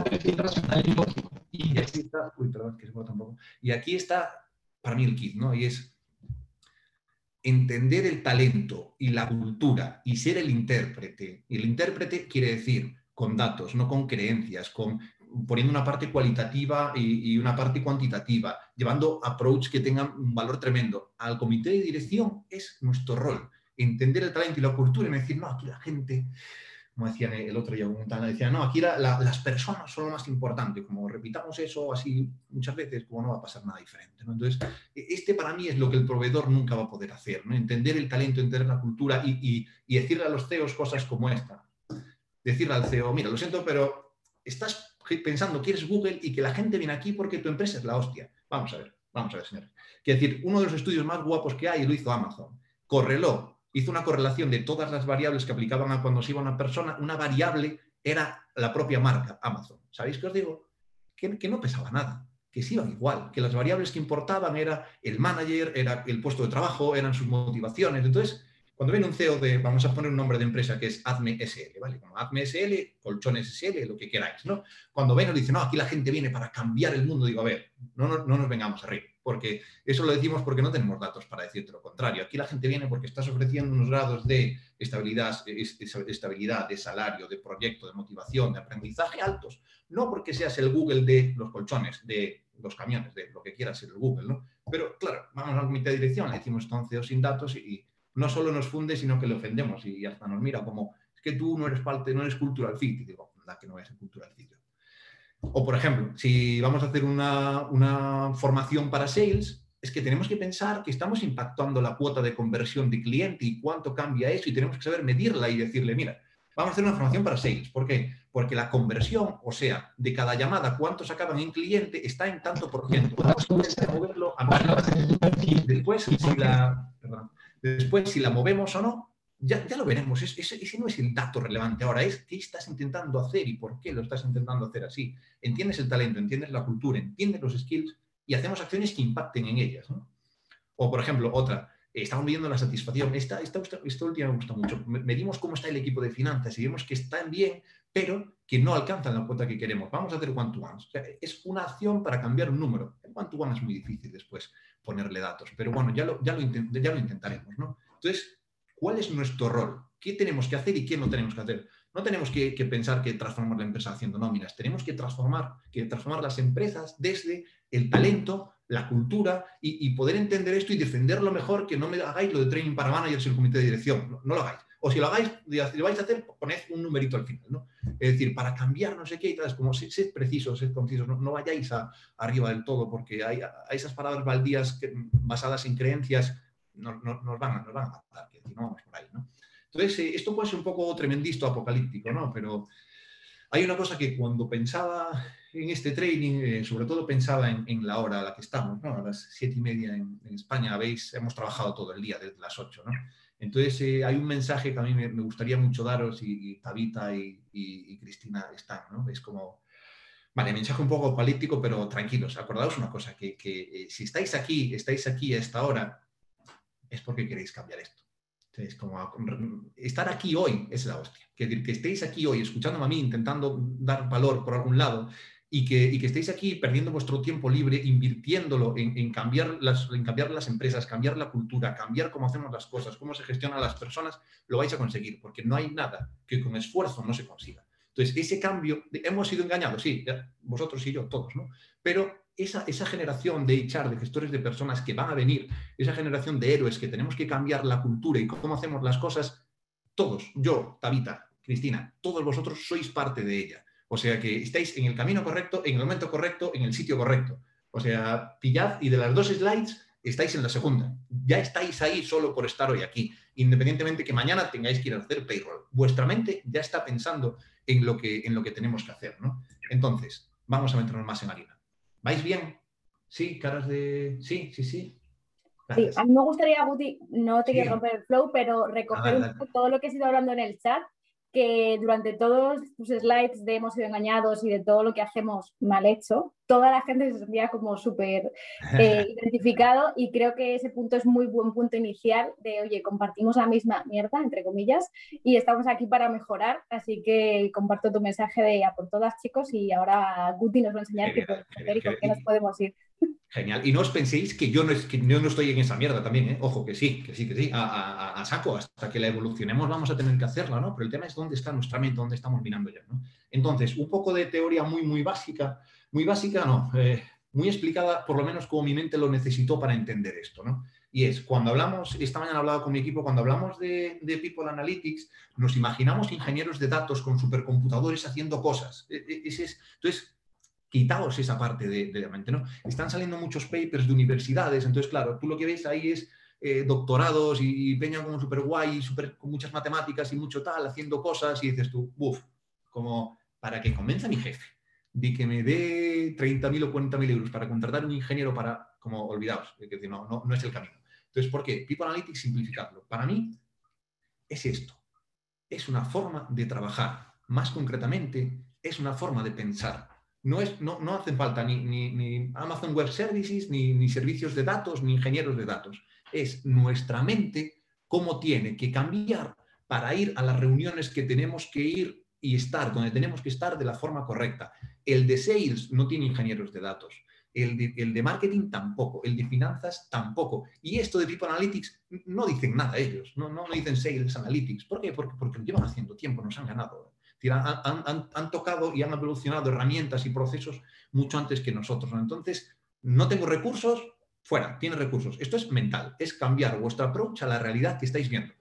y aquí está, perdón, que se un poco. Y aquí está para mí el kit, ¿no? Y es entender el talento y la cultura y ser el intérprete. Y el intérprete quiere decir con datos, no con creencias, con poniendo una parte cualitativa y, y, una parte cuantitativa, llevando approach que tengan un valor tremendo. Al comité de dirección es nuestro rol, entender el talento y la cultura y decir, no, aquí la gente, como decían el otro día, decían, no, aquí la, la, las personas son lo más importante, como repitamos eso así muchas veces, como no va a pasar nada diferente. ¿no? Entonces, este para mí es lo que el proveedor nunca va a poder hacer, ¿no? entender el talento, entender la cultura y, y, y decirle a los CEOs cosas como esta. Decirle al CEO, mira, lo siento, pero estás pensando que eres Google y que la gente viene aquí porque tu empresa es la hostia. Vamos a ver, vamos a ver, señores. Quiero decir, uno de los estudios más guapos que hay lo hizo Amazon. Correló, hizo una correlación de todas las variables que aplicaban a cuando se iba una persona. Una variable era la propia marca, Amazon. ¿Sabéis qué os digo? Que, no pesaba nada, que se iban igual, que las variables que importaban era el manager, era el puesto de trabajo, eran sus motivaciones. Entonces, cuando viene un CEO de, vamos a poner un nombre de empresa que es Adme SL, ¿vale? Como Adme SL, Colchones SL, lo que queráis, ¿no? Cuando ven nos dice, no, aquí la gente viene para cambiar el mundo, digo, a ver, no, no, no nos vengamos a reír, porque eso lo decimos porque no tenemos datos para decirte lo contrario. Aquí la gente viene porque estás ofreciendo unos grados de estabilidad, estabilidad, de salario, de proyecto, de motivación, de aprendizaje altos, no porque seas el Google de los colchones, de los camiones, de lo que quieras ser el Google, ¿no? Pero claro, vamos al comité de dirección, le decimos entonces sin datos y no solo nos funde, sino que le ofendemos y hasta nos mira como, es que tú no eres parte, no eres cultural fit. Y digo, la que no es cultural fit. O, por ejemplo, si vamos a hacer una, una, formación para sales, es que tenemos que pensar que estamos impactando la cuota de conversión de cliente y cuánto cambia eso y tenemos que saber medirla y decirle, mira, vamos a hacer una formación para sales. ¿Por qué? Porque la conversión, o sea, de cada llamada, cuántos acaban en cliente, está en tanto por ciento. Vamos a moverlo a Después, si la... Perdón. Después, si la movemos o no, ya, ya lo veremos. Ese, ese, no es el dato relevante ahora, es qué estás intentando hacer y por qué lo estás intentando hacer así. Entiendes el talento, entiendes la cultura, entiendes los skills y hacemos acciones que impacten en ellas. O, por ejemplo, otra, estamos viendo la satisfacción. Esta, esta, esta última me gusta mucho. Medimos cómo está el equipo de finanzas y vemos que están bien, pero que no alcanzan la cuota que queremos. Vamos a hacer one-to-one. O sea, es una acción para cambiar un número. El one-to-one -one es muy difícil después ponerle datos. Pero bueno, ya lo, ya lo, ya lo intentaremos, ¿no? Entonces, ¿cuál es nuestro rol? ¿Qué tenemos que hacer y qué no tenemos que hacer? No tenemos que, pensar que transformar la empresa haciendo nóminas, tenemos que transformar, que transformar las empresas desde el talento, la cultura y, poder entender esto y defenderlo mejor que no me hagáis lo de training para managers y el comité de dirección, no, lo hagáis. O si lo hagáis, si lo vais a hacer, poned un numerito al final. Es decir, para cambiar no sé qué y tal, es como sed precisos, sed concisos, no, no vayáis a, arriba del todo, porque hay, hay esas palabras baldías basadas en creencias nos, nos, nos, van, nos van a matar, que no vamos por ahí, ¿no? Entonces, eh, esto puede ser un poco tremendisto, apocalíptico, ¿no? Pero hay una cosa que cuando pensaba en este training, eh, sobre todo pensaba en, en, la hora a la que estamos, ¿no? A las siete y media en, en España, veis, hemos trabajado todo el día, desde las ocho, ¿no? Entonces, eh, hay un mensaje que a mí me, me gustaría mucho daros y, y Tabita y, y, y, Cristina están, ¿no? Es como, Vale, mensaje un poco apocalíptico, pero tranquilos, acordaos una cosa, que, que si estáis aquí, estáis aquí a esta hora, es porque queréis cambiar esto. Es como estar aquí hoy es la hostia. Que decir, que estéis aquí hoy escuchándome a mí, intentando dar valor por algún lado y que, y que estéis aquí perdiendo vuestro tiempo libre, invirtiéndolo en, en, cambiar las, en cambiar las empresas, cambiar la cultura, cambiar cómo hacemos las cosas, cómo se gestionan las personas, lo vais a conseguir, porque no hay nada que con esfuerzo no se consiga. Entonces, ese cambio, hemos sido engañados, sí, vosotros y yo, todos, ¿no? Pero esa, generación de HR, de gestores de personas que van a venir, esa generación de héroes que tenemos que cambiar la cultura y cómo hacemos las cosas, todos, yo, Tabita, Cristina, todos vosotros sois parte de ella. O sea que estáis en el camino correcto, en el momento correcto, en el sitio correcto. O sea, pillad y de las dos slides estáis en la segunda. Ya estáis ahí solo por estar hoy aquí, independientemente que mañana tengáis que ir a hacer payroll. Vuestra mente ya está pensando en lo que, en lo que tenemos que hacer. ¿no? Entonces, vamos a meternos más en harina. ¿Vais bien? Sí, caras de... Sí, sí, sí. Sí, a mí me gustaría, Guti, no te quiero romper el flow, pero recoger un poco todo lo que he ido hablando en el chat que durante todos tus slides de hemos sido engañados y de todo lo que hacemos mal hecho, toda la gente se sentía como súper eh, identificado y creo que ese punto es muy buen punto inicial de, oye, compartimos la misma mierda, entre comillas, y estamos aquí para mejorar, así que comparto tu mensaje de a por todas, chicos, y ahora Guti nos va a enseñar qué podemos hacer y por qué nos podemos ir. Genial. Y no os penséis que yo no, es, que yo no estoy en esa mierda también, ¿eh? Ojo, que sí, que sí, que sí, a, saco, hasta que la evolucionemos vamos a tener que hacerla, ¿no? Pero el tema es dónde está nuestra mente, dónde estamos mirando ya, ¿no? Entonces, un poco de teoría muy, muy básica, muy básica, no, eh, muy explicada, por lo menos como mi mente lo necesitó para entender esto, ¿no? Y es, cuando hablamos, esta mañana he hablado con mi equipo, cuando hablamos de, de People Analytics, nos imaginamos ingenieros de datos con supercomputadores haciendo cosas. E, e, ese es, entonces, quitaos esa parte de, la mente, ¿no? Están saliendo muchos papers de universidades, entonces, claro, tú lo que ves ahí es eh, doctorados y, peña como súper guay, super, con muchas matemáticas y mucho tal, haciendo cosas, y dices tú, uff, como para que convenza a mi jefe de que me dé 30.000 o 40.000 euros para contratar un ingeniero para, como, olvidaos, que no, no, no es el camino. Entonces, ¿por qué? People Analytics, simplificarlo. Para mí, es esto. Es una forma de trabajar. Más concretamente, es una forma de pensar no, es, no, no hacen falta ni, ni, Amazon Web Services, ni, servicios de datos, ni ingenieros de datos. Es nuestra mente cómo tiene que cambiar para ir a las reuniones que tenemos que ir y estar, donde tenemos que estar de la forma correcta. El de sales no tiene ingenieros de datos. El de, marketing tampoco, el de finanzas tampoco. Y esto de People Analytics no dicen nada ellos, no, no, dicen Sales Analytics. ¿Por qué? Porque, porque lo llevan haciendo tiempo, nos han ganado han, tocado y han evolucionado herramientas y procesos mucho antes que nosotros. Entonces, no tengo recursos, fuera, tiene recursos. Esto es mental, es cambiar vuestro approach a la realidad que estáis viendo.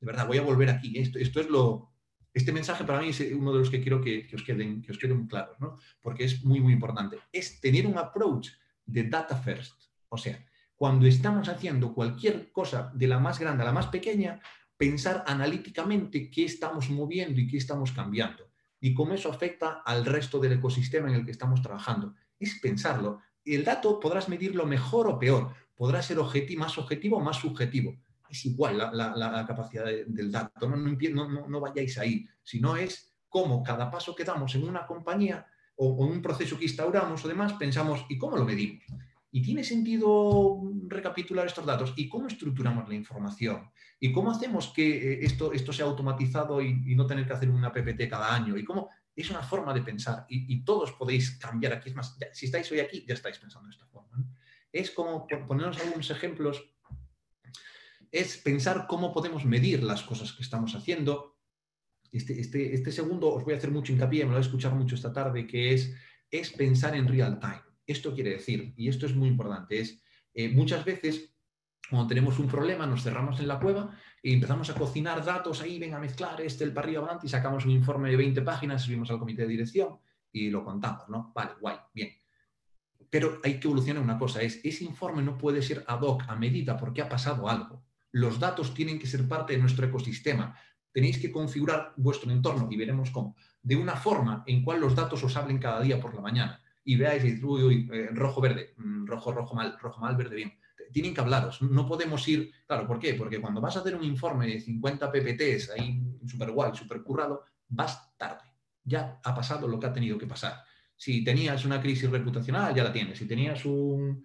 De verdad, voy a volver aquí. Esto, esto es lo, este mensaje para mí es uno de los que quiero que, os, queden, que queden claros, ¿no? porque es muy, muy importante. Es tener un approach de data first. O sea, cuando estamos haciendo cualquier cosa de la más grande a la más pequeña, pensar analíticamente qué estamos moviendo y qué estamos cambiando y cómo eso afecta al resto del ecosistema en el que estamos trabajando. Es pensarlo. El dato podrás medirlo mejor o peor, podrá ser más objetivo o más subjetivo. Es igual la, capacidad del dato, no, no, vayáis ahí, sino es cómo cada paso que damos en una compañía o en un proceso que instauramos o demás, pensamos, ¿y cómo lo medimos? ¿Y tiene sentido recapitular estos datos? ¿Y cómo estructuramos la información? ¿Y cómo hacemos que eh, esto, esto sea automatizado y, no tener que hacer una PPT cada año? ¿Y cómo? Es una forma de pensar y, todos podéis cambiar aquí. Es más, si estáis hoy aquí, ya estáis pensando de esta forma. Es como, ponernos algunos ejemplos, es pensar cómo podemos medir las cosas que estamos haciendo. Este, este, este segundo os voy a hacer mucho hincapié, me lo he escuchado mucho esta tarde, que es, es pensar en real time. Esto quiere decir, y esto es muy importante, es eh, muchas veces cuando tenemos un problema nos cerramos en la cueva y empezamos a cocinar datos ahí, ven a mezclar este, el arriba, adelante y sacamos un informe de 20 páginas, subimos al comité de dirección y lo contamos, ¿no? Vale, guay, bien. Pero hay que evolucionar una cosa, es ese informe no puede ser ad hoc, a medida, porque ha pasado algo. Los datos tienen que ser parte de nuestro ecosistema. Tenéis que configurar vuestro entorno y veremos cómo. De una forma en cual los datos os hablen cada día por la mañana y veáis, uy, uy, eh, rojo, verde, mm, rojo, rojo, mal, rojo, mal, verde, bien. Tienen que hablaros, no podemos ir, claro, ¿por qué? Porque cuando vas a hacer un informe de 50 PPTs ahí súper guay, súper currado, vas tarde. Ya ha pasado lo que ha tenido que pasar. Si tenías una crisis reputacional, ya la tienes. Si tenías un,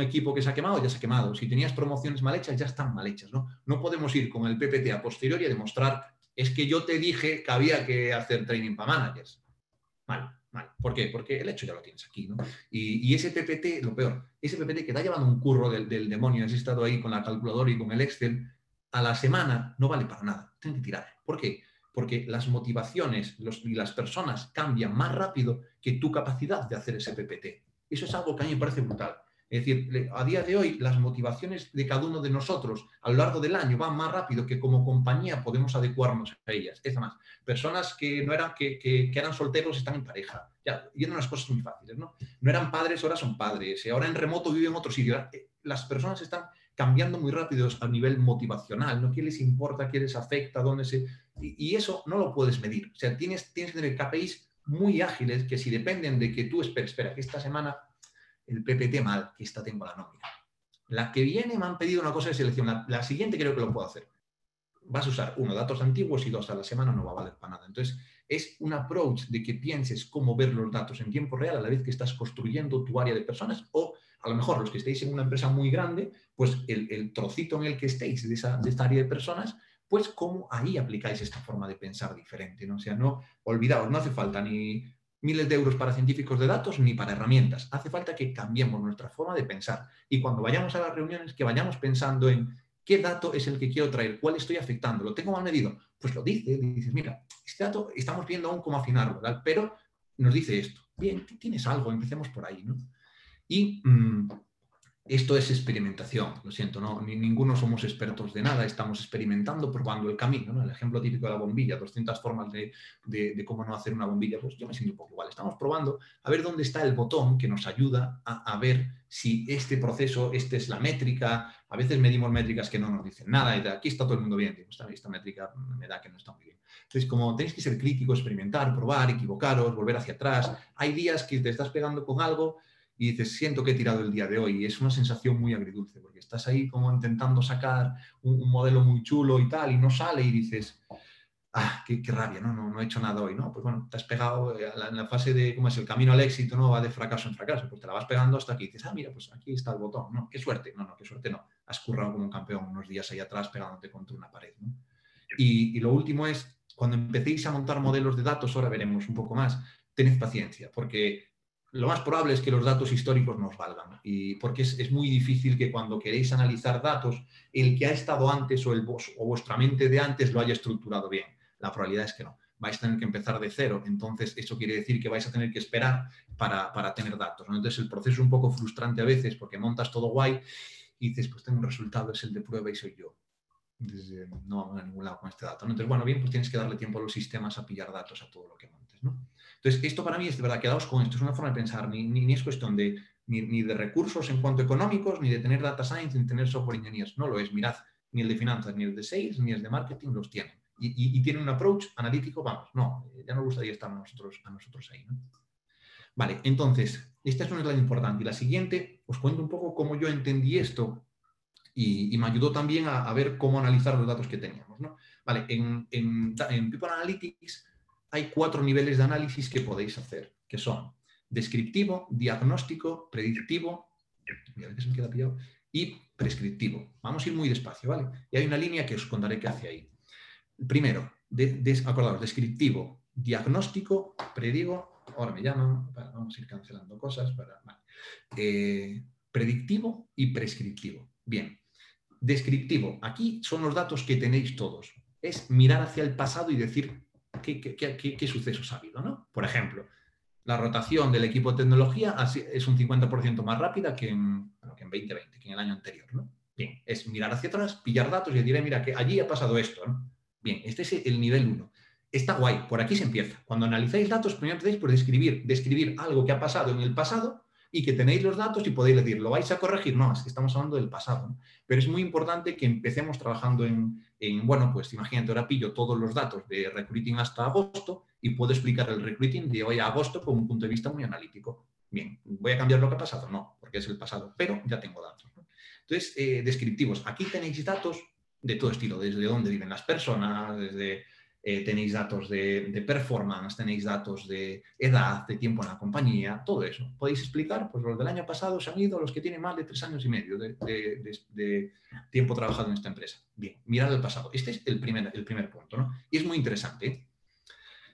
equipo que se ha quemado, ya se ha quemado. Si tenías promociones mal hechas, ya están mal hechas. ¿no? no podemos ir con el PPT a posteriori y demostrar, es que yo te dije que había que hacer training para managers. Mal, mal. ¿Por qué? Porque el hecho ya lo tienes aquí. ¿no? Y, ese PPT, lo peor, ese PPT que te ha llevado un curro del, del demonio, has estado ahí con la calculadora y con el Excel, a la semana no vale para nada. Tienes que tirar. ¿Por qué? Porque las motivaciones y las personas cambian más rápido que tu capacidad de hacer ese PPT. Eso es algo que a mí me parece brutal. Es decir, a día de hoy las motivaciones de cada uno de nosotros a lo largo del año van más rápido que como compañía podemos adecuarnos a ellas. Es más, personas que no eran, que, eran solteros están en pareja. Ya, y unas cosas muy fáciles, ¿no? No eran padres, ahora son padres. Ahora en remoto viven en otro sitio. Las personas están cambiando muy rápido a nivel motivacional, ¿no? ¿Qué les importa? ¿Qué les afecta? ¿Dónde se...? Y, eso no lo puedes medir. O sea, tienes, tienes que tener KPIs muy ágiles que si dependen de que tú esperes, espera, que esta semana el PPT mal, que esta tengo la nómina. La que viene me han pedido una cosa de selección, la, la, siguiente creo que lo puedo hacer. Vas a usar, uno, datos antiguos y dos, a la semana no va a valer para nada. Entonces, es un approach de que pienses cómo ver los datos en tiempo real a la vez que estás construyendo tu área de personas o a lo mejor los que estéis en una empresa muy grande, pues el, el trocito en el que estéis de, esa, de esta área de personas, pues cómo ahí aplicáis esta forma de pensar diferente. ¿no? O sea, no olvidaos, no hace falta ni miles de euros para científicos de datos ni para herramientas. Hace falta que cambiemos nuestra forma de pensar. Y cuando vayamos a las reuniones, que vayamos pensando en qué dato es el que quiero traer, cuál estoy afectando, lo tengo mal medido. Pues lo dice, dices, mira, este dato estamos viendo aún cómo afinarlo, pero nos dice esto. Bien, tienes algo, empecemos por ahí, ¿no? Y mmm, esto es experimentación, lo siento, ¿no? Ni, ninguno somos expertos de nada, estamos experimentando, probando el camino, ¿no? El ejemplo típico de la bombilla, 200 formas de, cómo no hacer una bombilla, pues yo me siento un poco igual. Estamos probando a ver dónde está el botón que nos ayuda a, ver si este proceso, esta es la métrica, a veces medimos métricas que no nos dicen nada, y de aquí está todo el mundo bien, digo, esta, esta métrica me da que no está muy bien. Entonces, como tenéis que ser críticos, experimentar, probar, equivocaros, volver hacia atrás, hay días que te estás pegando con algo y dices, siento que he tirado el día de hoy. Y es una sensación muy agridulce, porque estás ahí como intentando sacar un, modelo muy chulo y tal, y no sale y dices, ah, qué, rabia, ¿no? ¿no? He hecho nada hoy, ¿no? Pues bueno, te has pegado la, en la, fase de, ¿cómo es? El camino al éxito, ¿no? Va de fracaso en fracaso, pues te la vas pegando hasta que dices, ah, mira, pues aquí está el botón, ¿no? Qué suerte, no, no, qué suerte no. Has currado como un campeón unos días ahí atrás pegándote contra una pared, ¿no? Y, y lo último es, cuando empecéis a montar modelos de datos, ahora veremos un poco más, tened paciencia, porque lo más probable es que los datos históricos nos valgan. Y porque es, muy difícil que cuando queréis analizar datos, el que ha estado antes o, el, o vuestra mente de antes lo haya estructurado bien. La probabilidad es que no. Vais a tener que empezar de cero. Entonces, eso quiere decir que vais a tener que esperar para, tener datos. Entonces, el proceso es un poco frustrante a veces porque montas todo guay y dices, pues tengo un resultado, es el de prueba y soy yo. No vamos a ningún lado con este dato. Entonces, bueno, bien, pues tienes que darle tiempo a los sistemas a pillar datos a todo lo que montes. ¿no? Entonces, esto para mí es de verdad, quedaos con esto, es una forma de pensar, ni, ni, es cuestión de, ni, ni, de recursos en cuanto económicos, ni de tener data science, ni de tener software engineers, no lo es, mirad, ni el de finanzas, ni el de sales, ni el de marketing los tienen. Y, y, tienen un approach analítico, vamos, no, ya nos gustaría estar nosotros, a nosotros ahí. Vale, entonces, esta es una slide importante. Y la siguiente, os cuento un poco cómo yo entendí esto y, y me ayudó también a, a, ver cómo analizar los datos que teníamos. ¿no? Vale, en, en, en People Analytics hay cuatro niveles de análisis que podéis hacer, que son descriptivo, diagnóstico, predictivo, se me queda pillado, y prescriptivo. Vamos a ir muy despacio, ¿vale? Y hay una línea que os contaré qué hace ahí. Primero, de, acordaos, descriptivo, diagnóstico, predigo, ahora me llaman, vamos a ir cancelando cosas, para, vale. eh, predictivo y prescriptivo. Bien, descriptivo, aquí son los datos que tenéis todos. Es mirar hacia el pasado y decir qué, sucesos ha habido. ¿no? Por ejemplo, la rotación del equipo de tecnología es un 50% más rápida que en, bueno, que en 2020, que en el año anterior. ¿no? Bien, es mirar hacia atrás, pillar datos y decir, mira, que allí ha pasado esto. ¿no? Bien, este es el nivel 1. Está guay, por aquí se empieza. Cuando analizáis datos, primero empezáis por describir, describir algo que ha pasado en el pasado y que tenéis los datos y podéis decir, ¿lo vais a corregir? No, es que estamos hablando del pasado. Pero es muy importante que empecemos trabajando en, en, bueno, pues imagínate, ahora pillo todos los datos de recruiting hasta agosto y puedo explicar el recruiting de hoy a agosto con un punto de vista muy analítico. Bien, ¿voy a cambiar lo que ha pasado? No, porque es el pasado, pero ya tengo datos. Entonces, eh, descriptivos. Aquí tenéis datos de todo estilo, desde dónde viven las personas, desde eh, tenéis datos de, performance, tenéis datos de edad, de tiempo en la compañía, todo eso. Podéis explicar, pues los del año pasado se han ido los que tienen más de tres años y medio de, tiempo trabajado en esta empresa. Bien, mirad el pasado. Este es el primer, el primer punto, ¿no? Y es muy interesante.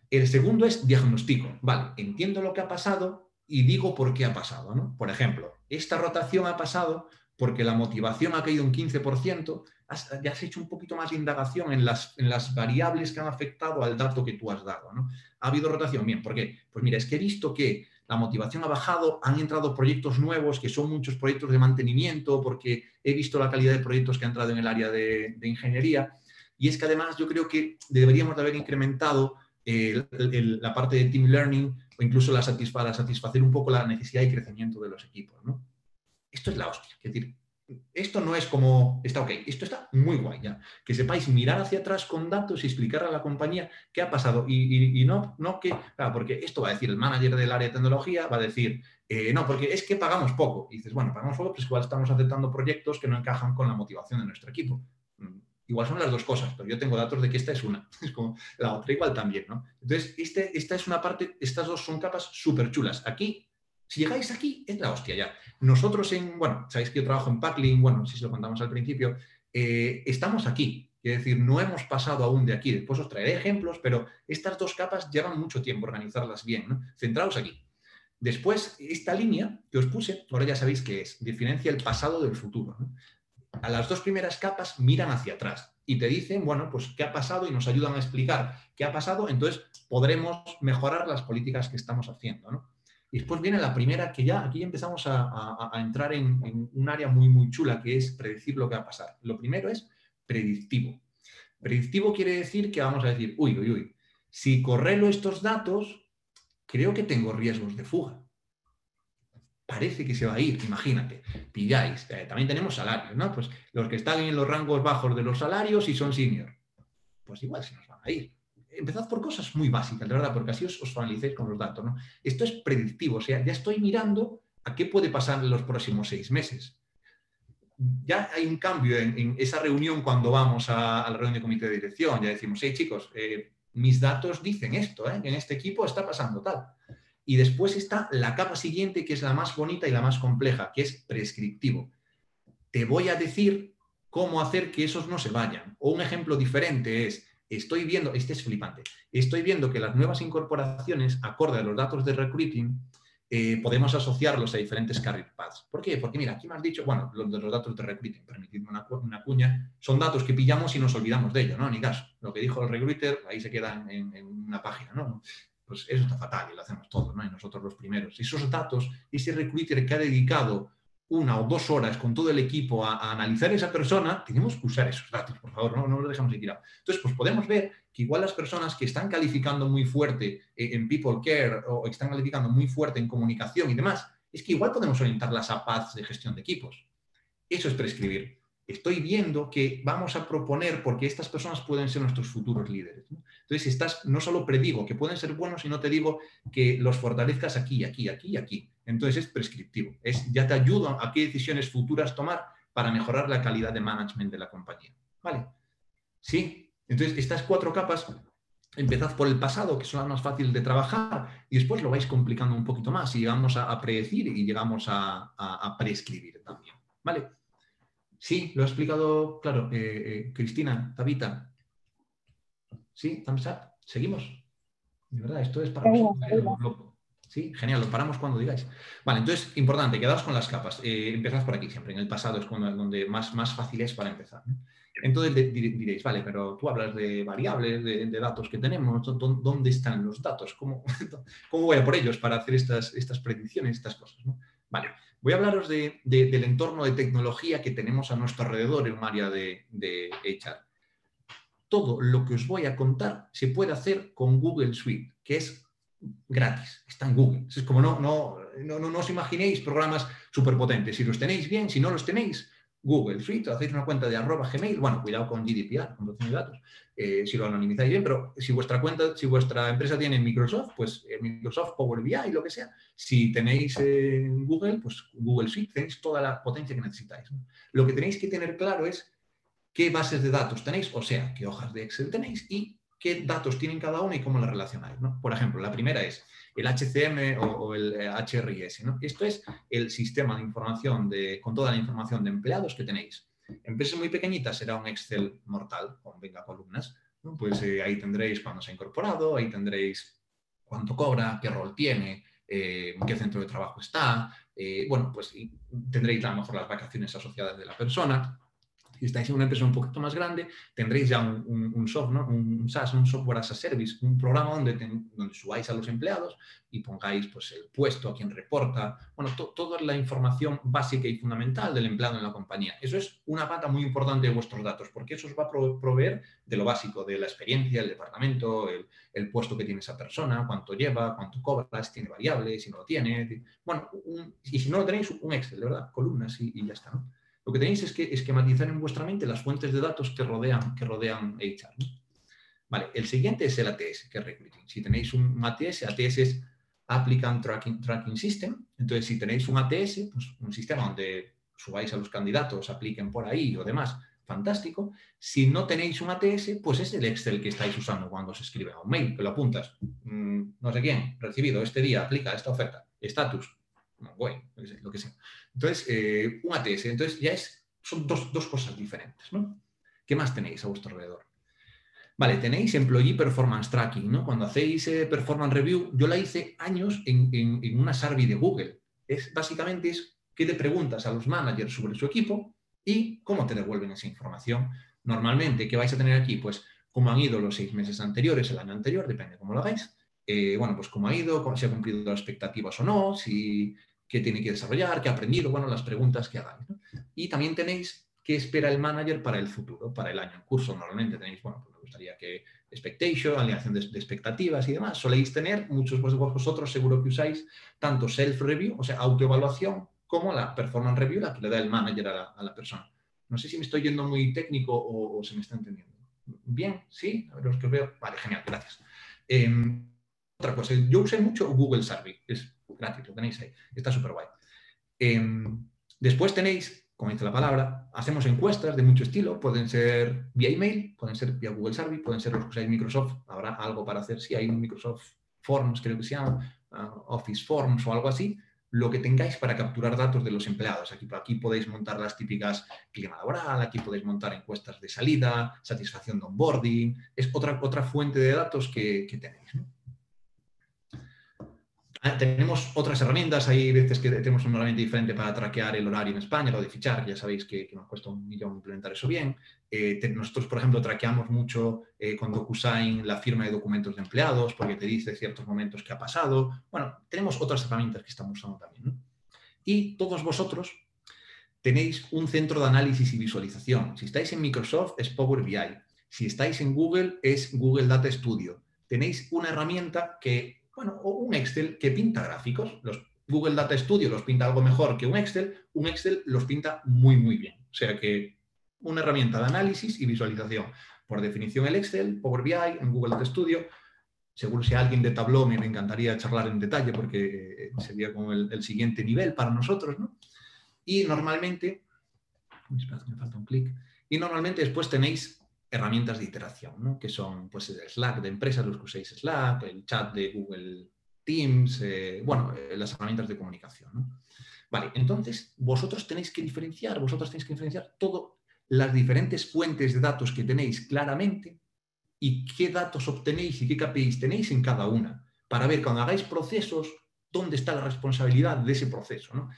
El segundo es diagnóstico. Vale, entiendo lo que ha pasado y digo por qué ha pasado, ¿no? Por ejemplo, esta rotación ha pasado porque la motivación ha caído un 15%, ya has hecho un poquito más de indagación en las, variables que han afectado al dato que tú has dado. ¿no? ¿Ha habido rotación? Bien, ¿por qué? Pues mira, es que he visto que la motivación ha bajado, han entrado proyectos nuevos, que son muchos proyectos de mantenimiento, porque he visto la calidad de proyectos que han entrado en el área de, ingeniería. Y es que además yo creo que deberíamos de haber incrementado la parte de team learning o incluso la para satisfacer un poco la necesidad y crecimiento de los equipos. ¿no? Esto es la hostia. Es decir, esto no es como, está ok, esto está muy guay ya. Que sepáis mirar hacia atrás con datos y explicar a la compañía qué ha pasado. Y, no, no que, claro, porque esto va a decir el manager del área de tecnología, va a decir, eh, no, porque es que pagamos poco. Y dices, bueno, pagamos poco, pues igual estamos aceptando proyectos que no encajan con la motivación de nuestro equipo. Mm, igual son las dos cosas, pero yo tengo datos de que esta es una. Es como la otra igual también, ¿no? Entonces, este, esta es una parte, estas dos son capas súper chulas. Aquí si llegáis aquí, es la hostia ya. Nosotros en, bueno, sabéis que yo trabajo en Packlin, bueno, si se lo contamos al principio, eh, estamos aquí. Es decir, no hemos pasado aún de aquí. Después os traeré ejemplos, pero estas dos capas llevan mucho tiempo organizarlas bien. ¿no? Centraos aquí. Después, esta línea que os puse, ahora ya sabéis qué es, diferencia el pasado del futuro. A las dos primeras capas miran hacia atrás y te dicen, bueno, pues qué ha pasado y nos ayudan a explicar qué ha pasado, entonces podremos mejorar las políticas que estamos haciendo. ¿no? Y después viene la primera, que ya aquí empezamos a, entrar en, un área muy, muy chula, que es predecir lo que va a pasar. Lo primero es predictivo. Predictivo quiere decir que vamos a decir, uy, uy, uy, si correlo estos datos, creo que tengo riesgos de fuga. Parece que se va a ir, imagínate, pilláis. Eh, también tenemos salarios, ¿no? Pues los que están en los rangos bajos de los salarios y son senior, pues igual se nos van a ir empezad por cosas muy básicas, de verdad, porque así os, os con los datos. ¿no? Esto es predictivo, o sea, ya estoy mirando a qué puede pasar en los próximos seis meses. Ya hay un cambio en, esa reunión cuando vamos a, la reunión de comité de dirección. Ya decimos, hey chicos, eh, mis datos dicen esto, ¿eh? en este equipo está pasando tal. Y después está la capa siguiente, que es la más bonita y la más compleja, que es prescriptivo. Te voy a decir cómo hacer que esos no se vayan. O un ejemplo diferente es, estoy viendo, este es flipante, estoy viendo que las nuevas incorporaciones, acorde a los datos de recruiting, eh, podemos asociarlos a diferentes career paths. ¿Por qué? Porque mira, aquí me has dicho, bueno, los, de los datos de recruiting, permitidme una, cuña, son datos que pillamos y nos olvidamos de ello, ¿no? Ni caso. Lo que dijo el recruiter, ahí se queda en una página, ¿no? Pues eso está fatal y lo hacemos todos, ¿no? Y nosotros los primeros. Esos datos, ese recruiter que ha dedicado una o dos horas con todo el equipo a, analizar esa persona, tenemos que usar esos datos, por favor, no, no lo dejamos de tirar. Entonces, pues podemos ver que igual las personas que están calificando muy fuerte en people care o están calificando muy fuerte en comunicación y demás, es que igual podemos orientarlas a paths de gestión de equipos. Eso es prescribir. Estoy viendo que vamos a proponer porque estas personas pueden ser nuestros futuros líderes. Entonces, estás, no solo predigo que pueden ser buenos, sino te digo que los fortalezcas aquí, aquí, aquí y aquí. Entonces es prescriptivo. Es, ya te ayuda a qué decisiones futuras tomar para mejorar la calidad de management de la compañía. ¿Vale? Sí. Entonces, estas cuatro capas, empezad por el pasado, que son las más fáciles de trabajar, y después lo vais complicando un poquito más y llegamos a, predecir y llegamos a, prescribir también. ¿Vale? Sí, lo ha explicado, claro, eh, eh, Cristina, Tabita. Sí, thumbs up. Seguimos. De verdad, esto es para. Sí, genial, lo paramos cuando digáis. Vale, entonces, importante, quedaos con las capas. Eh, empezad por aquí siempre, en el pasado es cuando, donde más, más fácil es para empezar. Entonces diréis, vale, pero tú hablas de variables, de, datos que tenemos, ¿dónde están los datos? ¿Cómo, ¿Cómo, voy a por ellos para hacer estas, estas predicciones, estas cosas? Vale, voy a hablaros de, del entorno de tecnología que tenemos a nuestro alrededor en un área de, de HR. Todo lo que os voy a contar se puede hacer con Google Suite, que es gratis, está en Google. Es como no, no, no, no, os imaginéis programas súper potentes. Si los tenéis bien, si no los tenéis, Google Suite, hacéis una cuenta de arroba Gmail, bueno, cuidado con GDPR, con protección de datos, eh, si lo anonimizáis bien, pero si vuestra cuenta, si vuestra empresa tiene Microsoft, pues eh, Microsoft Power BI, lo que sea. Si tenéis en Google, pues Google Suite, tenéis toda la potencia que necesitáis. Lo que tenéis que tener claro es qué bases de datos tenéis, o sea, qué hojas de Excel tenéis y qué datos tienen cada una y cómo las relacionáis. ¿no? Por ejemplo, la primera es el HCM o, el HRIS. Eh, ¿no? Esto es el sistema de información de, con toda la información de empleados que tenéis. Empresas muy pequeñitas será un Excel mortal con 20 columnas. Pues eh, ahí tendréis cuándo se ha incorporado, ahí tendréis cuánto cobra, qué rol tiene, eh, qué centro de trabajo está. bueno, pues tendréis a lo mejor las vacaciones asociadas de la persona si estáis en una empresa un poquito más grande, tendréis ya un, software, un SaaS, un software as a service, un programa donde, donde subáis a los empleados y pongáis pues, el puesto, a quien reporta, bueno, toda la información básica y fundamental del empleado en la compañía. Eso es una pata muy importante de vuestros datos, porque eso os va a proveer de lo básico, de la experiencia, el departamento, el, puesto que tiene esa persona, cuánto lleva, cuánto cobra, si tiene variables, si no lo tiene. Bueno, y si no lo tenéis, un Excel, verdad, columnas y, y ya está. ¿no? Lo que tenéis es que esquematizar en vuestra mente las fuentes de datos que rodean, que rodean HR. Vale, el siguiente es el ATS, que es Recruiting. Si tenéis un ATS, ATS es Applicant Tracking, Tracking System. Entonces, si tenéis un ATS, pues un sistema donde subáis a los candidatos, apliquen por ahí o demás, fantástico. Si no tenéis un ATS, pues es el Excel que estáis usando cuando se escribe a un mail, que lo apuntas. Mm, no sé quién, recibido este día, aplica esta oferta. Estatus, bueno, lo que sea. Entonces, eh, un ATS, entonces ya es, son dos, dos, cosas diferentes, ¿no? ¿Qué más tenéis a vuestro alrededor? Vale, tenéis Employee Performance Tracking, ¿no? Cuando hacéis eh, Performance Review, yo la hice años en, una survey de Google. Es, básicamente es qué te preguntas a los managers sobre su equipo y cómo te devuelven esa información. Normalmente, ¿qué vais a tener aquí? Pues cómo han ido los seis meses anteriores, el año anterior, depende cómo lo hagáis. Eh, bueno, pues cómo ha ido, si ha cumplido las expectativas o no, si qué tiene que desarrollar, qué ha aprendido, bueno, las preguntas que hagáis. Y también tenéis qué espera el manager para el futuro, para el año en curso. Normalmente tenéis, bueno, pues me gustaría que expectation, alineación de, expectativas y demás. Soléis tener, muchos de vosotros seguro que usáis tanto self-review, o sea, autoevaluación, como la performance review, la que le da el manager a la, persona. No sé si me estoy yendo muy técnico o, se me está entendiendo. Bien, sí, a ver los que os veo. Vale, genial, gracias. Em, otra cosa, yo usé mucho Google Survey, es gratis, lo tenéis ahí, está súper guay. Em, después tenéis, como dice la palabra, hacemos encuestas de mucho estilo, pueden ser vía email, pueden ser vía Google Survey, pueden ser los que usáis Microsoft, habrá algo para hacer, si hay un Microsoft Forms, creo que se llama, uh, Office Forms o algo así, lo que tengáis para capturar datos de los empleados. Aquí, aquí podéis montar las típicas clima laboral, aquí podéis montar encuestas de salida, satisfacción de onboarding, es otra, otra fuente de datos que, tenéis. Ah, tenemos otras herramientas, hay veces que tenemos una herramienta diferente para traquear el horario en España, lo de fichar, ya sabéis que, nos cuesta un millón implementar eso bien. Eh, nosotros, por ejemplo, traqueamos mucho eh, con DocuSign la firma de documentos de empleados porque te dice ciertos momentos que ha pasado. Bueno, tenemos otras herramientas que estamos usando también. Y todos vosotros tenéis un centro de análisis y visualización. Si estáis en Microsoft es Power BI. Si estáis en Google es Google Data Studio. Tenéis una herramienta que bueno, o un Excel que pinta gráficos. Los Google Data Studio los pinta algo mejor que un Excel, un Excel los pinta muy, muy bien. O sea que una herramienta de análisis y visualización. Por definición el Excel, Power BI, en Google Data Studio. Seguro si alguien de Tableau me encantaría charlar en detalle porque eh, sería como el, siguiente nivel para nosotros, ¿no? Y normalmente, me falta un clic, y normalmente después tenéis herramientas de iteración, ¿no? que son pues, el Slack de empresas, los que uséis Slack, el chat de Google Teams, eh, bueno, eh, las herramientas de comunicación. ¿no? Vale, entonces vosotros tenéis que diferenciar, vosotros tenéis que diferenciar todas las diferentes fuentes de datos que tenéis claramente y qué datos obtenéis y qué KPIs tenéis en cada una, para ver cuando hagáis procesos, dónde está la responsabilidad de ese proceso. ¿no?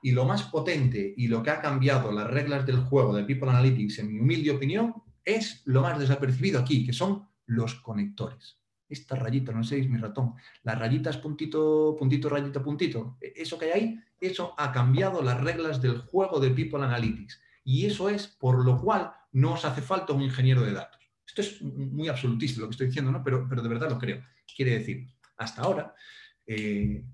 Y lo más potente y lo que ha cambiado las reglas del juego de People Analytics, en mi humilde opinión, es lo más desapercibido aquí, que son los conectores. Esta rayita, no sé, es mi ratón. Las rayitas puntito, puntito, rayita, puntito. E, eso que hay ahí, eso ha cambiado las reglas del juego de People Analytics. Y eso es por lo cual no os hace falta un ingeniero de datos. Esto es muy absolutista lo que estoy diciendo, ¿no? pero, pero de verdad lo creo. Quiere decir, hasta ahora, eh,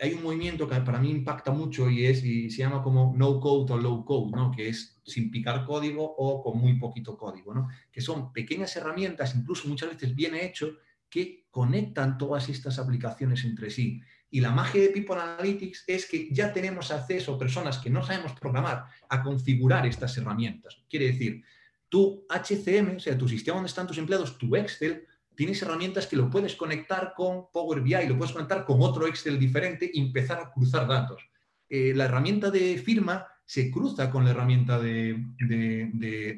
hay un movimiento que para mí impacta mucho y, es, y se llama como no code o low code, ¿no? que es sin picar código o con muy poquito código, ¿no? que son pequeñas herramientas, incluso muchas veces bien hecho, que conectan todas estas aplicaciones entre sí. Y la magia de People Analytics es que ya tenemos acceso, personas que no sabemos programar, a configurar estas herramientas. Quiere decir, tu HCM, o sea, tu sistema donde están tus empleados, tu Excel, tienes herramientas que lo puedes conectar con Power BI, lo puedes conectar con otro Excel diferente y empezar a cruzar datos. Eh, la herramienta de firma se cruza con la herramienta de,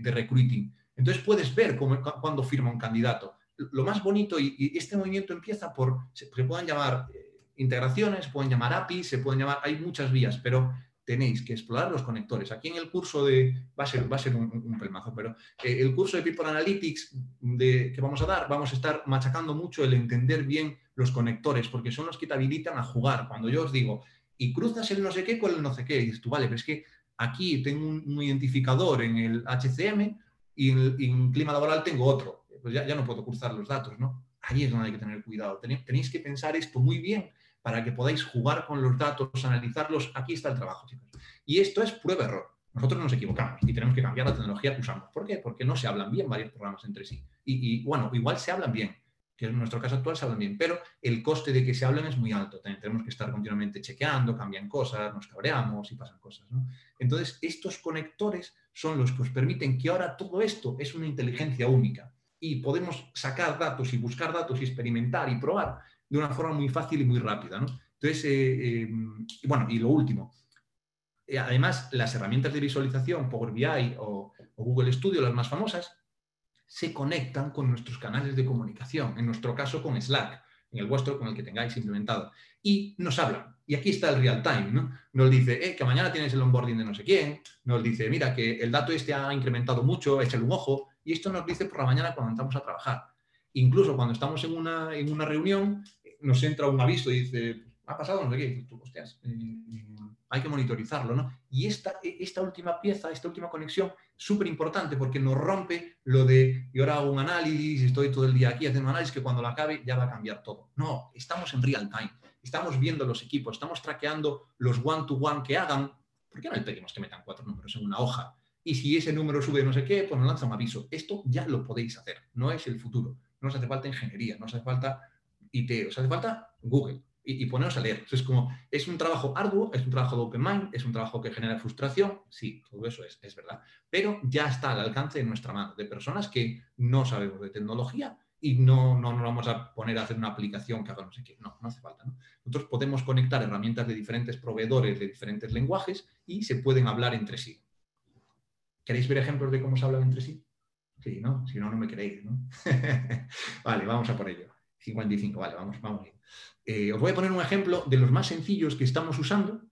recruiting. Entonces puedes ver cómo, cuando firma un candidato. Lo más bonito, y, este movimiento empieza por, se, pueden llamar eh, integraciones, pueden llamar APIs, se pueden llamar, hay muchas vías, pero tenéis que explorar los conectores. Aquí en el curso de, va a ser, va a ser un, pelmazo, pero eh, el curso de People Analytics que vamos a dar, vamos a estar machacando mucho el entender bien los conectores, porque son los que te habilitan a jugar. Cuando yo os digo, y cruzas el no sé qué con el no sé qué, y dices tú, vale, pero es que aquí tengo un, identificador en el HCM y en, clima laboral tengo otro. Pues ya, ya, no puedo cruzar los datos, ¿no? Ahí es donde hay que tener cuidado. Tenéis que pensar esto muy bien para que podáis jugar con los datos, analizarlos. Aquí está el trabajo, chicos. Y esto es prueba-error. Nosotros nos equivocamos y tenemos que cambiar la tecnología que usamos. ¿Por qué? Porque no se hablan bien varios programas entre sí. Y, bueno, igual se hablan bien, que en nuestro caso actual se hablan bien, pero el coste de que se hablen es muy alto. tenemos que estar continuamente chequeando, cambian cosas, nos cabreamos y pasan cosas. Entonces, estos conectores son los que os permiten que ahora todo esto es una inteligencia única y podemos sacar datos y buscar datos y experimentar y probar de una forma muy fácil y muy rápida. ¿no? Entonces, eh, eh, bueno, y lo último, eh, además, las herramientas de visualización, Power BI o, Google Studio, las más famosas, se conectan con nuestros canales de comunicación, en nuestro caso con Slack, en el vuestro con el que tengáis implementado, y nos hablan. Y aquí está el real time, ¿no? Nos dice que mañana tienes el onboarding de no sé quién, nos dice, mira, que el dato este ha incrementado mucho, échale un ojo, y esto nos dice por la mañana cuando entramos a trabajar. Incluso cuando estamos en una, en una reunión, nos entra un aviso y dice, ha pasado no sé qué, tú, hostias, eh, hay que monitorizarlo, ¿no? Y esta, esta última pieza, esta última conexión, súper importante porque nos rompe lo de, y ahora hago un análisis, estoy todo el día aquí haciendo un análisis que cuando lo acabe ya va a cambiar todo. No, estamos en real time, estamos viendo los equipos, estamos traqueando los one-to-one que hagan. ¿Por qué no le pedimos que metan cuatro números en una hoja? Y si ese número sube no sé qué, pues nos lanza un aviso. Esto ya lo podéis hacer, no es el futuro. No os hace falta ingeniería, no os hace falta IT, os hace falta Google y, poneros a leer. Es como, es un trabajo arduo, es un trabajo de open mind, es un trabajo que genera frustración, sí, todo eso es, es verdad, pero ya está al alcance de nuestra mano, de personas que no sabemos de tecnología y no, no nos vamos a poner a hacer una aplicación que haga no sé qué. No, no hace falta. Nosotros podemos conectar herramientas de diferentes proveedores de diferentes lenguajes y se pueden hablar entre sí. ¿Queréis ver ejemplos de cómo se hablan entre sí? Sí, ¿no? Si no, no me queréis, ¿no? vale, vamos a por ello. 55, vale, vamos, vamos. Eh, os voy a poner un ejemplo de los más sencillos que estamos usando,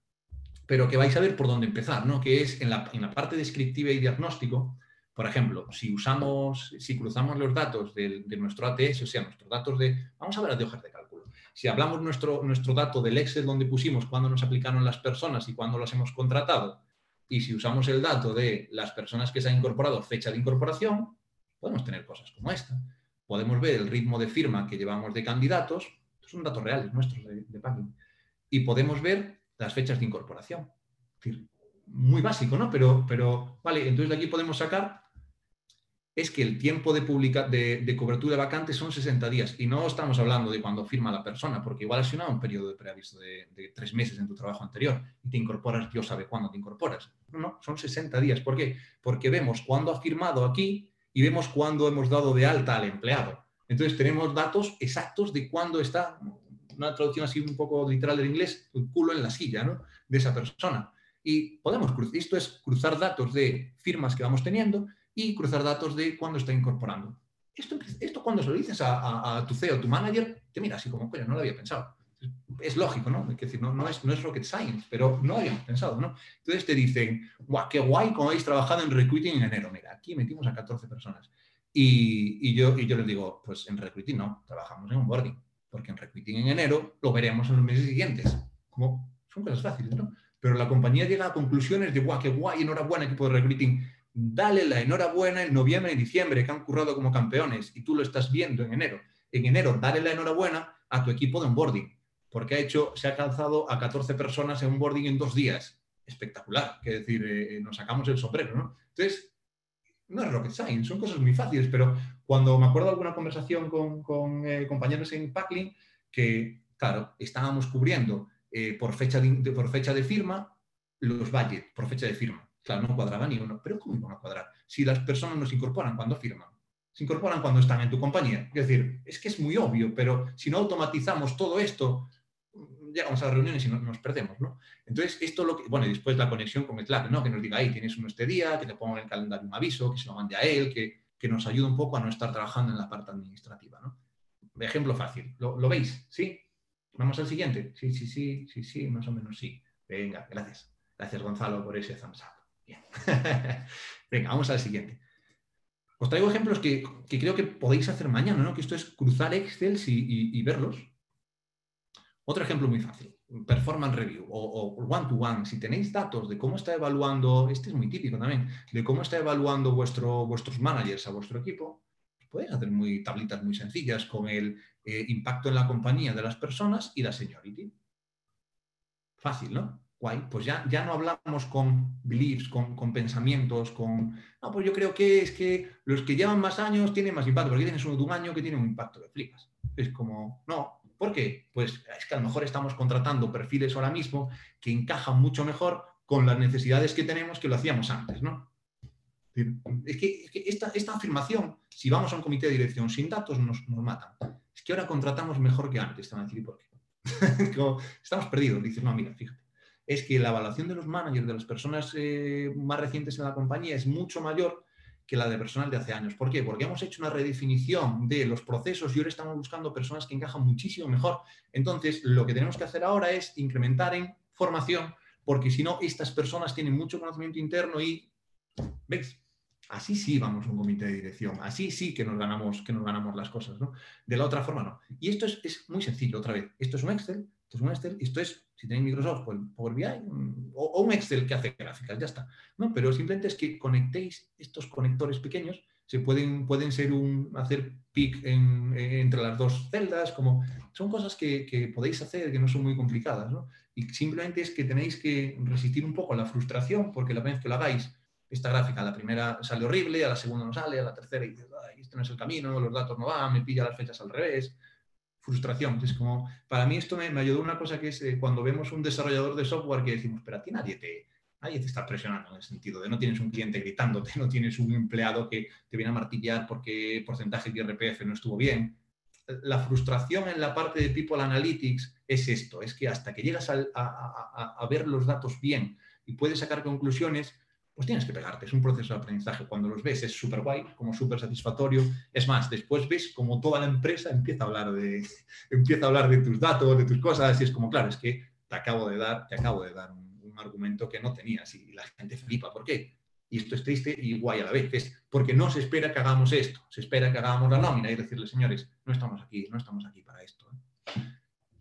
pero que vais a ver por dónde empezar, ¿no? que es en la, parte descriptiva y diagnóstico. Por ejemplo, si usamos, si cruzamos los datos de, nuestro ATS, o sea, nuestros datos de, vamos a ver de hojas de cálculo. Si hablamos nuestro, nuestro dato del Excel donde pusimos cuándo nos aplicaron las personas y cuándo las hemos contratado, y si usamos el dato de las personas que se han incorporado, fecha de incorporación, podemos tener cosas como esta. Podemos ver el ritmo de firma que llevamos de candidatos, son datos reales nuestros de, de Y podemos ver las fechas de incorporación. muy básico, ¿no? Pero, pero, vale, entonces de aquí podemos sacar es que el tiempo de, publica, de, cobertura de vacantes son 60 días. Y no estamos hablando de cuando firma la persona, porque igual has firmado un periodo de preaviso de, de, tres meses en tu trabajo anterior y te incorporas, Dios sabe cuándo te incorporas. No, no, son 60 días. ¿Por qué? Porque vemos cuándo ha firmado aquí y vemos cuándo hemos dado de alta al empleado. Entonces tenemos datos exactos de cuándo está, una traducción así un poco literal del inglés, el culo en la silla ¿no? de esa persona. Y podemos cruzar, esto es cruzar datos de firmas que vamos teniendo y cruzar datos de cuándo está incorporando. Esto, esto cuando se lo dices a, tu CEO, tu manager, te mira así como, coño, no lo había pensado. Es lógico, ¿no? Es decir, no, es, no es rocket science, pero no habíamos pensado, ¿no? Entonces te dicen, guau, qué guay como habéis trabajado en recruiting en enero. Mira, aquí metimos a 14 personas. Y, yo, y yo les digo, pues en recruiting no, trabajamos en onboarding, porque en recruiting en enero lo veremos en los meses siguientes. Como son cosas fáciles, ¿no? Pero la compañía llega a conclusiones de, guau, qué guay, enhorabuena, equipo de recruiting. Dale la enhorabuena en noviembre y diciembre, que han currado como campeones, y tú lo estás viendo en enero. En enero, dale la enhorabuena a tu equipo de onboarding, porque ha hecho, se ha alcanzado a 14 personas en onboarding en dos días. Espectacular, que decir, eh, nos sacamos el sombrero, ¿no? Entonces, no es rocket science, son cosas muy fáciles, pero cuando me acuerdo de alguna conversación con, eh, compañeros en Packlin, que, claro, estábamos cubriendo eh, por, fecha de, por fecha de firma los budgets, por fecha de firma. Claro, no cuadraba ni uno, pero ¿cómo iban a cuadrar? Si las personas nos incorporan cuando firman. se incorporan cuando están en tu compañía. Es decir, es que es muy obvio, pero si no automatizamos todo esto, llegamos a las reuniones y nos, perdemos, ¿no? Entonces, esto lo que, bueno, y después la conexión con Slack, ¿no? Que nos diga, ahí tienes uno este día, que te ponga en el calendario un aviso, que se lo mande a él, que, que nos ayude un poco a no estar trabajando en la parte administrativa, ¿no? Ejemplo fácil, ¿lo, ¿lo veis? ¿Sí? Vamos al siguiente. Sí, sí, sí, sí, sí, más o menos sí. Venga, gracias. Gracias, Gonzalo, por ese thumbs up. Bien. Venga, vamos al siguiente. Os traigo ejemplos que, que, creo que podéis hacer mañana, ¿no? Que esto es cruzar Excel y verlos otro ejemplo muy fácil, performance review o one-to-one. Si tenéis datos de cómo está evaluando, este es muy típico también, de cómo está evaluando vuestro, vuestros managers a vuestro equipo, podéis hacer muy, tablitas muy sencillas con el eh, impacto en la compañía de las personas y la seniority. Fácil, ¿no? Guay, pues ya, ya no hablamos con beliefs, con, con, pensamientos, con... No, pues yo creo que es que los que llevan más años tienen más impacto, porque tienes uno de un año que tiene un impacto de flipas. Es como, no, ¿Por qué? Pues es que a lo mejor estamos contratando perfiles ahora mismo que encajan mucho mejor con las necesidades que tenemos que lo hacíamos antes, ¿no? Es que, esta, afirmación, si vamos a un comité de dirección sin datos, nos, matan. Es que ahora contratamos mejor que antes, te van a decir, ¿por qué? estamos perdidos. Dices, no, mira, fíjate. Es que la evaluación de los managers, de las personas eh, más recientes en la compañía, es mucho mayor que la de personal de hace años. ¿Por qué? Porque hemos hecho una redefinición de los procesos y ahora estamos buscando personas que encajan muchísimo mejor. Entonces, lo que tenemos que hacer ahora es incrementar en formación, porque si no, estas personas tienen mucho conocimiento interno y, ¿veis? Así sí vamos a un comité de dirección, así sí que nos ganamos, que nos ganamos las cosas, ¿no? De la otra forma no. Y esto es, es muy sencillo, otra vez. Esto es un Excel, esto es si tenéis Microsoft, pues Power BI o, un Excel que hace gráficas, ya está. ¿no? Pero simplemente es que conectéis estos conectores pequeños, se pueden, pueden ser un, hacer pick entre las dos celdas, como son cosas que, podéis hacer que no son muy complicadas. ¿no? Y simplemente es que tenéis que resistir un poco la frustración, porque la vez que lo hagáis, esta gráfica, la primera sale horrible, a la segunda no sale, a la tercera y dices, este no es el camino, los datos no van, me pilla las fechas al revés frustración. Es como, para mí esto me, ayudó una cosa que es eh, cuando vemos un desarrollador de software que decimos, pero a ti nadie te, nadie te está presionando en el sentido de no tienes un cliente gritándote, no tienes un empleado que te viene a martillar porque porcentaje de IRPF no estuvo bien. La frustración en la parte de People Analytics es esto, es que hasta que llegas a, a ver los datos bien y puedes sacar conclusiones, pues tienes que pegarte. Es un proceso de aprendizaje. Cuando los ves es súper guay, como súper satisfactorio. Es más, después ves como toda la empresa empieza a hablar de, empieza a hablar de tus datos, de tus cosas, y es como, claro, es que te acabo de dar, te acabo de dar un, argumento que no tenías y la gente flipa. ¿Por qué? Y esto es triste y guay a la vez. Es porque no se espera que hagamos esto, se espera que hagamos la nómina y decirle, señores, no estamos aquí, no estamos aquí para esto. ¿eh?".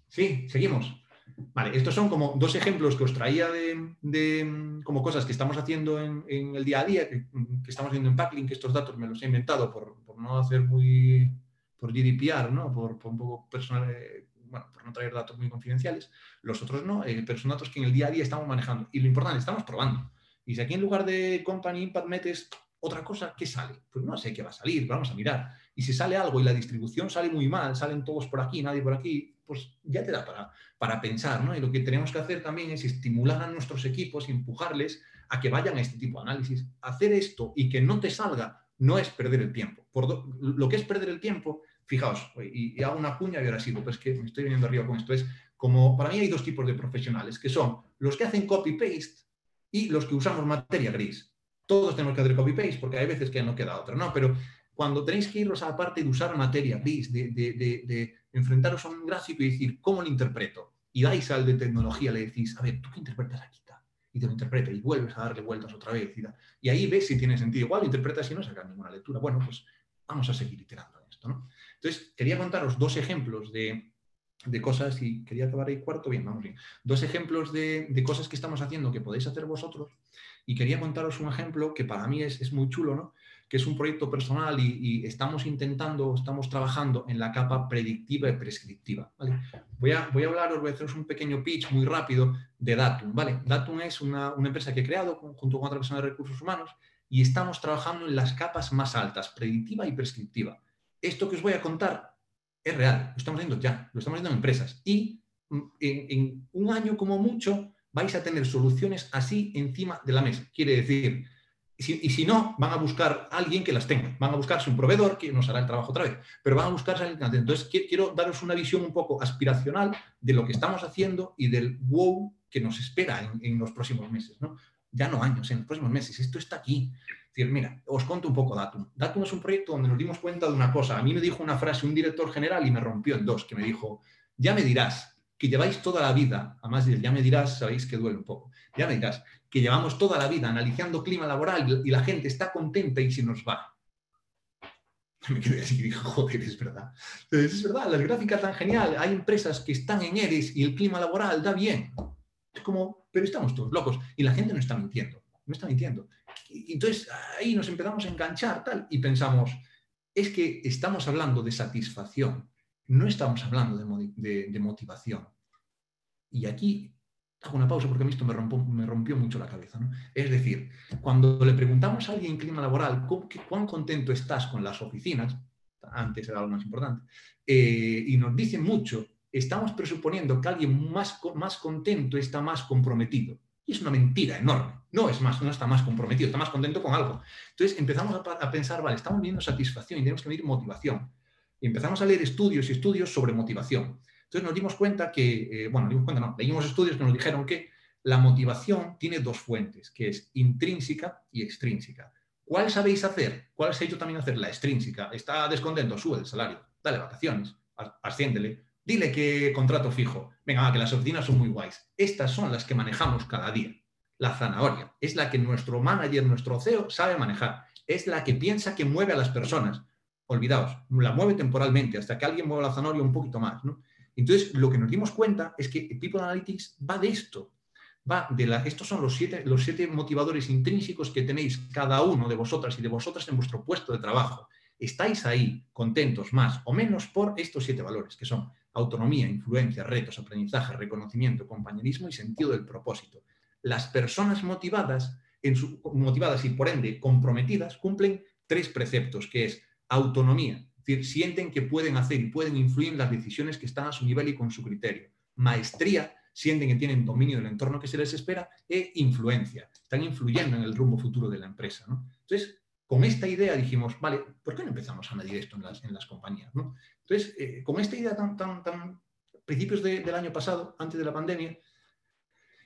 Sí, seguimos. Vale, estos son como dos ejemplos que os traía de, como cosas que estamos haciendo en, el día a día, que, estamos haciendo en Packlink, estos datos me los he inventado por, no hacer muy, por GDPR, ¿no? Por, un poco personal, eh, bueno, por no traer datos muy confidenciales. Los otros no, eh, pero son datos que en el día a día estamos manejando. Y lo importante, estamos probando. Y si aquí en lugar de Company Impact metes otra cosa, ¿qué sale? Pues no sé qué va a salir, vamos a mirar. Y si sale algo y la distribución sale muy mal, salen todos por aquí, nadie por aquí, pues ya te da para, para pensar, ¿no? Y lo que tenemos que hacer también es estimular a nuestros equipos y empujarles a que vayan a este tipo de análisis. Hacer esto y que no te salga no es perder el tiempo. Por lo que es perder el tiempo, fijaos, y, hago una cuña y ahora sí, pues que me estoy viniendo arriba con esto, es como, para mí hay dos tipos de profesionales, que son los que hacen copy-paste y los que usamos materia gris. Todos tenemos que hacer copy-paste porque hay veces que no queda otra, ¿no? Pero cuando tenéis que iros a la parte de usar materia gris, de, enfrentaros a un gráfico y decir, ¿cómo lo interpreto? Y dais al de tecnología, le decís, a ver, ¿tú qué interpretas aquí? Y te lo interpreta y vuelves a darle vueltas otra vez. Y, ahí ves si tiene sentido. Igual lo interpretas y no sacas ninguna lectura. Bueno, pues vamos a seguir iterando en esto. Entonces, quería contaros dos ejemplos de, cosas, y quería acabar ahí cuarto, bien, vamos bien. Dos ejemplos de, cosas que estamos haciendo que podéis hacer vosotros. Y quería contaros un ejemplo que para mí es, es muy chulo, ¿no? que es un proyecto personal y, estamos intentando, estamos trabajando en la capa predictiva y prescriptiva. Voy, a, voy a hablaros, voy a haceros un pequeño pitch muy rápido de Datum. ¿vale? Datum es una, empresa que he creado junto con otra persona de recursos humanos y estamos trabajando en las capas más altas, predictiva y prescriptiva. Esto que os voy a contar es real, lo estamos haciendo ya, lo estamos haciendo en empresas y mm, en un año como mucho vais a tener soluciones así encima de la mesa. Quiere decir, y si no, van a buscar a alguien que las tenga, van a buscarse un proveedor que nos hará el trabajo otra vez, pero van a buscarse a alguien Entonces, quiero daros una visión un poco aspiracional de lo que estamos haciendo y del wow que nos espera en, los próximos meses, ¿no? Ya no años, en los próximos meses. Esto está aquí. Es decir, mira, os cuento un poco Datum. Datum es un proyecto donde nos dimos cuenta de una cosa. A mí me dijo una frase un director general y me rompió en dos, que me dijo, ya me dirás que lleváis toda la vida, además ya me dirás, sabéis que duele un poco, ya me dirás que llevamos toda la vida analizando clima laboral y la gente está contenta y se nos va. Me quedé así y dije, joder, es verdad. es verdad, las gráficas tan genial, hay empresas que están en ERES y el clima laboral da bien. Es como, pero estamos todos locos y la gente no está mintiendo, no está mintiendo. Entonces ahí nos empezamos a enganchar tal y pensamos, es que estamos hablando de satisfacción, no estamos hablando de, motivación. Y aquí hago una pausa porque a mí esto me, rompió mucho la cabeza. Es decir, cuando le preguntamos a alguien en clima laboral cuán contento estás con las oficinas, antes era lo más importante, eh, y nos dicen mucho, estamos presuponiendo que alguien más, más contento está más comprometido. Y es una mentira enorme. No es más, no está más comprometido, está más contento con algo. Entonces empezamos a, a pensar, vale, estamos viendo satisfacción y tenemos que medir motivación. Y empezamos a leer estudios y estudios sobre motivación. Entonces nos dimos cuenta que, eh, bueno, dimos cuenta, no, leímos estudios que nos dijeron que la motivación tiene dos fuentes, que es intrínseca y extrínseca. ¿Cuál sabéis hacer? ¿Cuál ha hecho también hacer? La extrínseca. Está descontento, sube el salario, dale vacaciones, asciéndele, dile que contrato fijo. Venga, que las oficinas son muy guays. Estas son las que manejamos cada día. La zanahoria es la que nuestro manager, nuestro CEO sabe manejar. Es la que piensa que mueve a las personas. Olvidaos, la mueve temporalmente hasta que alguien mueva la zanahoria un poquito más. ¿no? Entonces, lo que nos dimos cuenta es que People Analytics va de esto. Va de la, estos son los siete, los siete motivadores intrínsecos que tenéis cada uno de vosotras y de vosotras en vuestro puesto de trabajo. Estáis ahí contentos más o menos por estos siete valores, que son autonomía, influencia, retos, aprendizaje, reconocimiento, compañerismo y sentido del propósito. Las personas motivadas, en su, motivadas y por ende comprometidas cumplen tres preceptos, que es autonomía, decir, sienten que pueden hacer y pueden influir en las decisiones que están a su nivel y con su criterio. Maestría, sienten que tienen dominio del entorno que se les espera e influencia, están influyendo en el rumbo futuro de la empresa. Entonces, con esta idea dijimos, vale, ¿por qué no empezamos a medir esto en las, en las compañías? Entonces, eh, con esta idea tan, tan, tan principios del año pasado, antes de la pandemia,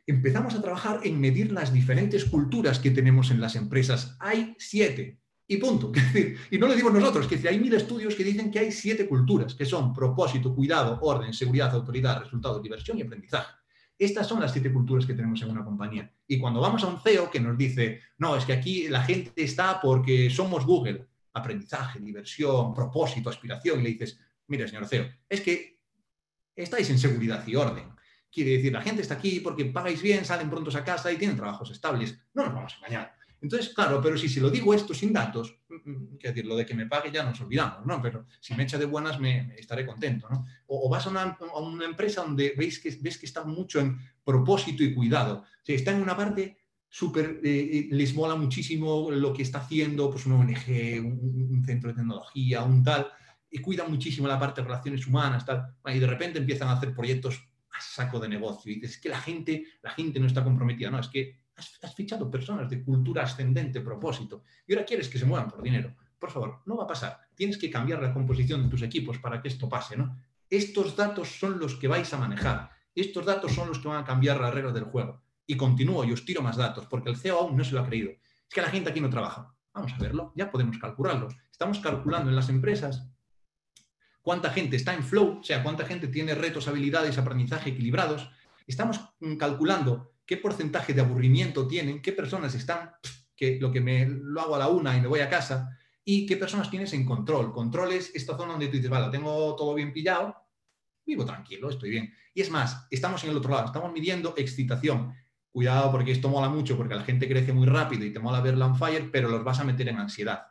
empezamos a trabajar en medir las diferentes culturas que tenemos en las empresas. Hay siete, y punto. y no lo digo nosotros, que hay mil estudios que dicen que hay siete culturas, que son propósito, cuidado, orden, seguridad, autoridad, resultado, diversión y aprendizaje. Estas son las siete culturas que tenemos en una compañía. Y cuando vamos a un CEO que nos dice, no, es que aquí la gente está porque somos Google, aprendizaje, diversión, propósito, aspiración, y le dices, mire, señor CEO, es que estáis en seguridad y orden. Quiere decir, la gente está aquí porque pagáis bien, salen prontos a casa y tienen trabajos estables. No nos vamos a engañar. Entonces, claro, pero si se lo digo esto sin datos, mm, mm, quiero decir, lo de que me pague ya nos olvidamos, ¿no? Pero si me echa de buenas, me, estaré contento, ¿no? O, vas a una, empresa donde veis que, ves que está mucho en propósito y cuidado. O está en una parte súper, eh, eh, les mola muchísimo lo que está haciendo, pues una ONG, un, centro de tecnología, un tal, y cuida muchísimo la parte de relaciones humanas, tal, y de repente empiezan a hacer proyectos a saco de negocio. Y dices, es que la gente, la gente no está comprometida, no, es que has, fichado personas de cultura ascendente, propósito, y ahora quieres que se muevan por dinero. Por favor, no va a pasar. Tienes que cambiar la composición de tus equipos para que esto pase, ¿no? Estos datos son los que vais a manejar. Estos datos son los que van a cambiar las reglas del juego. Y continúo y os tiro más datos, porque el CEO aún no se lo ha creído. Es que la gente aquí no trabaja. Vamos a verlo, ya podemos calcularlo. Estamos calculando en las empresas cuánta gente está en flow, o sea, cuánta gente tiene retos, habilidades, aprendizaje equilibrados. Estamos calculando qué porcentaje de aburrimiento tienen, qué personas están, que lo que me lo hago a la una y me voy a casa, y qué personas tienes en control. Control es esta zona donde tú dices, vale, tengo todo bien pillado, vivo tranquilo, estoy bien. Y es más, estamos en el otro lado, estamos midiendo excitación. Cuidado porque esto mola mucho, porque la gente crece muy rápido y te mola verla on fire, pero los vas a meter en ansiedad.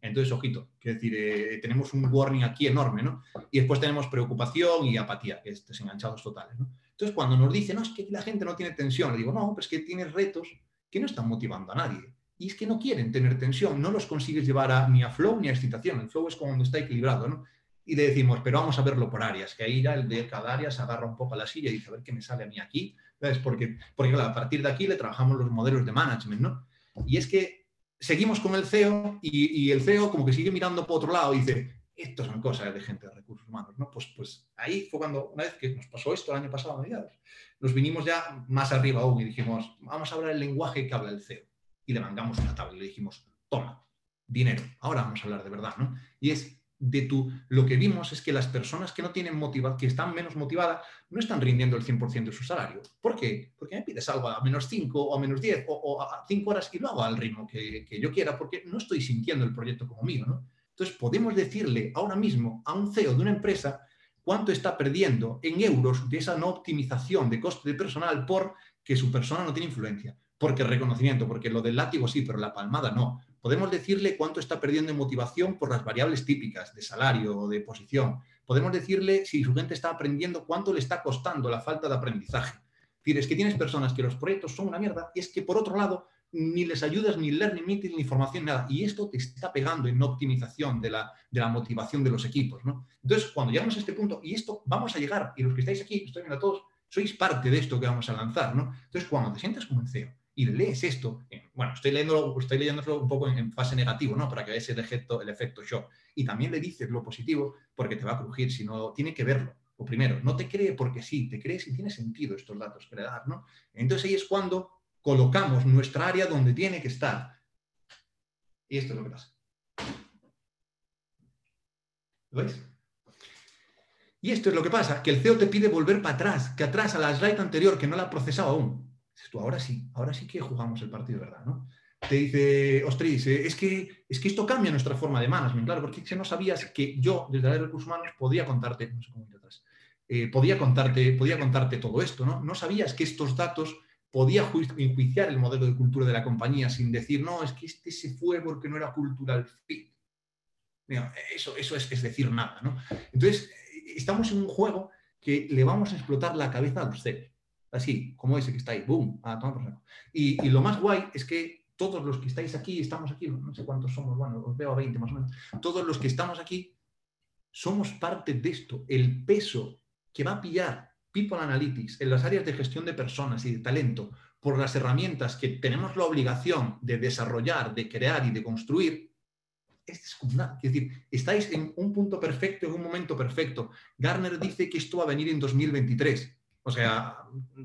Entonces, ojito, quiero decir, eh, tenemos un warning aquí enorme, ¿no? Y después tenemos preocupación y apatía, que es desenganchados totales, ¿no? Entonces, cuando nos dicen, no, es que la gente no tiene tensión, le digo, no, pero es que tienes retos que no están motivando a nadie. Y es que no quieren tener tensión, no los consigues llevar ni a flow ni a excitación. El flow es cuando está equilibrado, ¿no? Y le decimos, pero vamos a verlo por áreas, que ahí ya el de cada área se agarra un poco a la silla y dice, a ver qué me sale a mí aquí. ¿Sabes? Porque, porque a partir de aquí le trabajamos los modelos de management, ¿no? Y es que seguimos con el CEO y, el CEO como que sigue mirando por otro lado y dice, esto son cosas de gente de recursos humanos, ¿no? Pues, pues ahí fue cuando, una vez que nos pasó esto el año pasado mediados, nos vinimos ya más arriba aún y dijimos, vamos a hablar el lenguaje que habla el CEO. Y le mandamos una tabla y le dijimos, toma, dinero, ahora vamos a hablar de verdad, ¿no? Y es de tu, lo que vimos es que las personas que no tienen motiva, que están menos motivadas, no están rindiendo el 100% de su salario. ¿Por qué? Porque me pides algo a menos 5 o a menos 10 o, a 5 horas y lo hago al ritmo que, que, yo quiera porque no estoy sintiendo el proyecto como mío, ¿no? Entonces podemos decirle ahora mismo a un CEO de una empresa cuánto está perdiendo en euros de esa no optimización de coste de personal porque su persona no tiene influencia, porque el reconocimiento, porque lo del látigo sí, pero la palmada no, Podemos decirle cuánto está perdiendo en motivación por las variables típicas de salario o de posición. Podemos decirle si su gente está aprendiendo cuánto le está costando la falta de aprendizaje. Es decir, es que tienes personas que los proyectos son una mierda y es que por otro lado ni les ayudas ni learning meeting ni formación nada. Y esto te está pegando en optimización de la, de la motivación de los equipos. ¿no? Entonces, cuando llegamos a este punto, y esto vamos a llegar, y los que estáis aquí, estoy viendo a todos, sois parte de esto que vamos a lanzar. ¿no? Entonces, cuando te sientas como en CEO y lees esto, bueno, estoy leyéndolo, estoy leyéndolo un poco en, fase negativo, ¿no? Para que veáis el efecto, el efecto shock. Y también le dices lo positivo porque te va a crujir, sino tiene que verlo. O primero, no te cree porque sí, te crees si tiene sentido estos datos que le das, ¿no? Entonces ahí es cuando colocamos nuestra área donde tiene que estar. Y esto es lo que pasa. ¿Lo veis? Y esto es lo que pasa, que el CEO te pide volver para atrás, que atrás a la slide anterior que no la ha procesado aún tú, ahora sí, ahora sí que jugamos el partido, ¿verdad? ¿no? Te dice, Ostris, es que, es que esto cambia nuestra forma de management, claro, porque si no sabías que yo, desde la de recursos humanos, podía contarte, no sé cómo ir atrás, eh, podía, contarte, podía contarte todo esto, ¿no? No sabías que estos datos podía enjuiciar el modelo de cultura de la compañía sin decir, no, es que este se fue porque no era cultural fit. eso, eso es, es, decir nada, ¿no? Entonces, estamos en un juego que le vamos a explotar la cabeza a los CEOs así, como ese que está ahí, boom, y, y, lo más guay es que todos los que estáis aquí, estamos aquí, no sé cuántos somos, bueno, os veo a 20 más o menos, todos los que estamos aquí somos parte de esto, el peso que va a pillar People Analytics en las áreas de gestión de personas y de talento por las herramientas que tenemos la obligación de desarrollar, de crear y de construir, es descomunal. Es decir, estáis en un punto perfecto, en un momento perfecto. Garner dice que esto va a venir en 2023. O sea,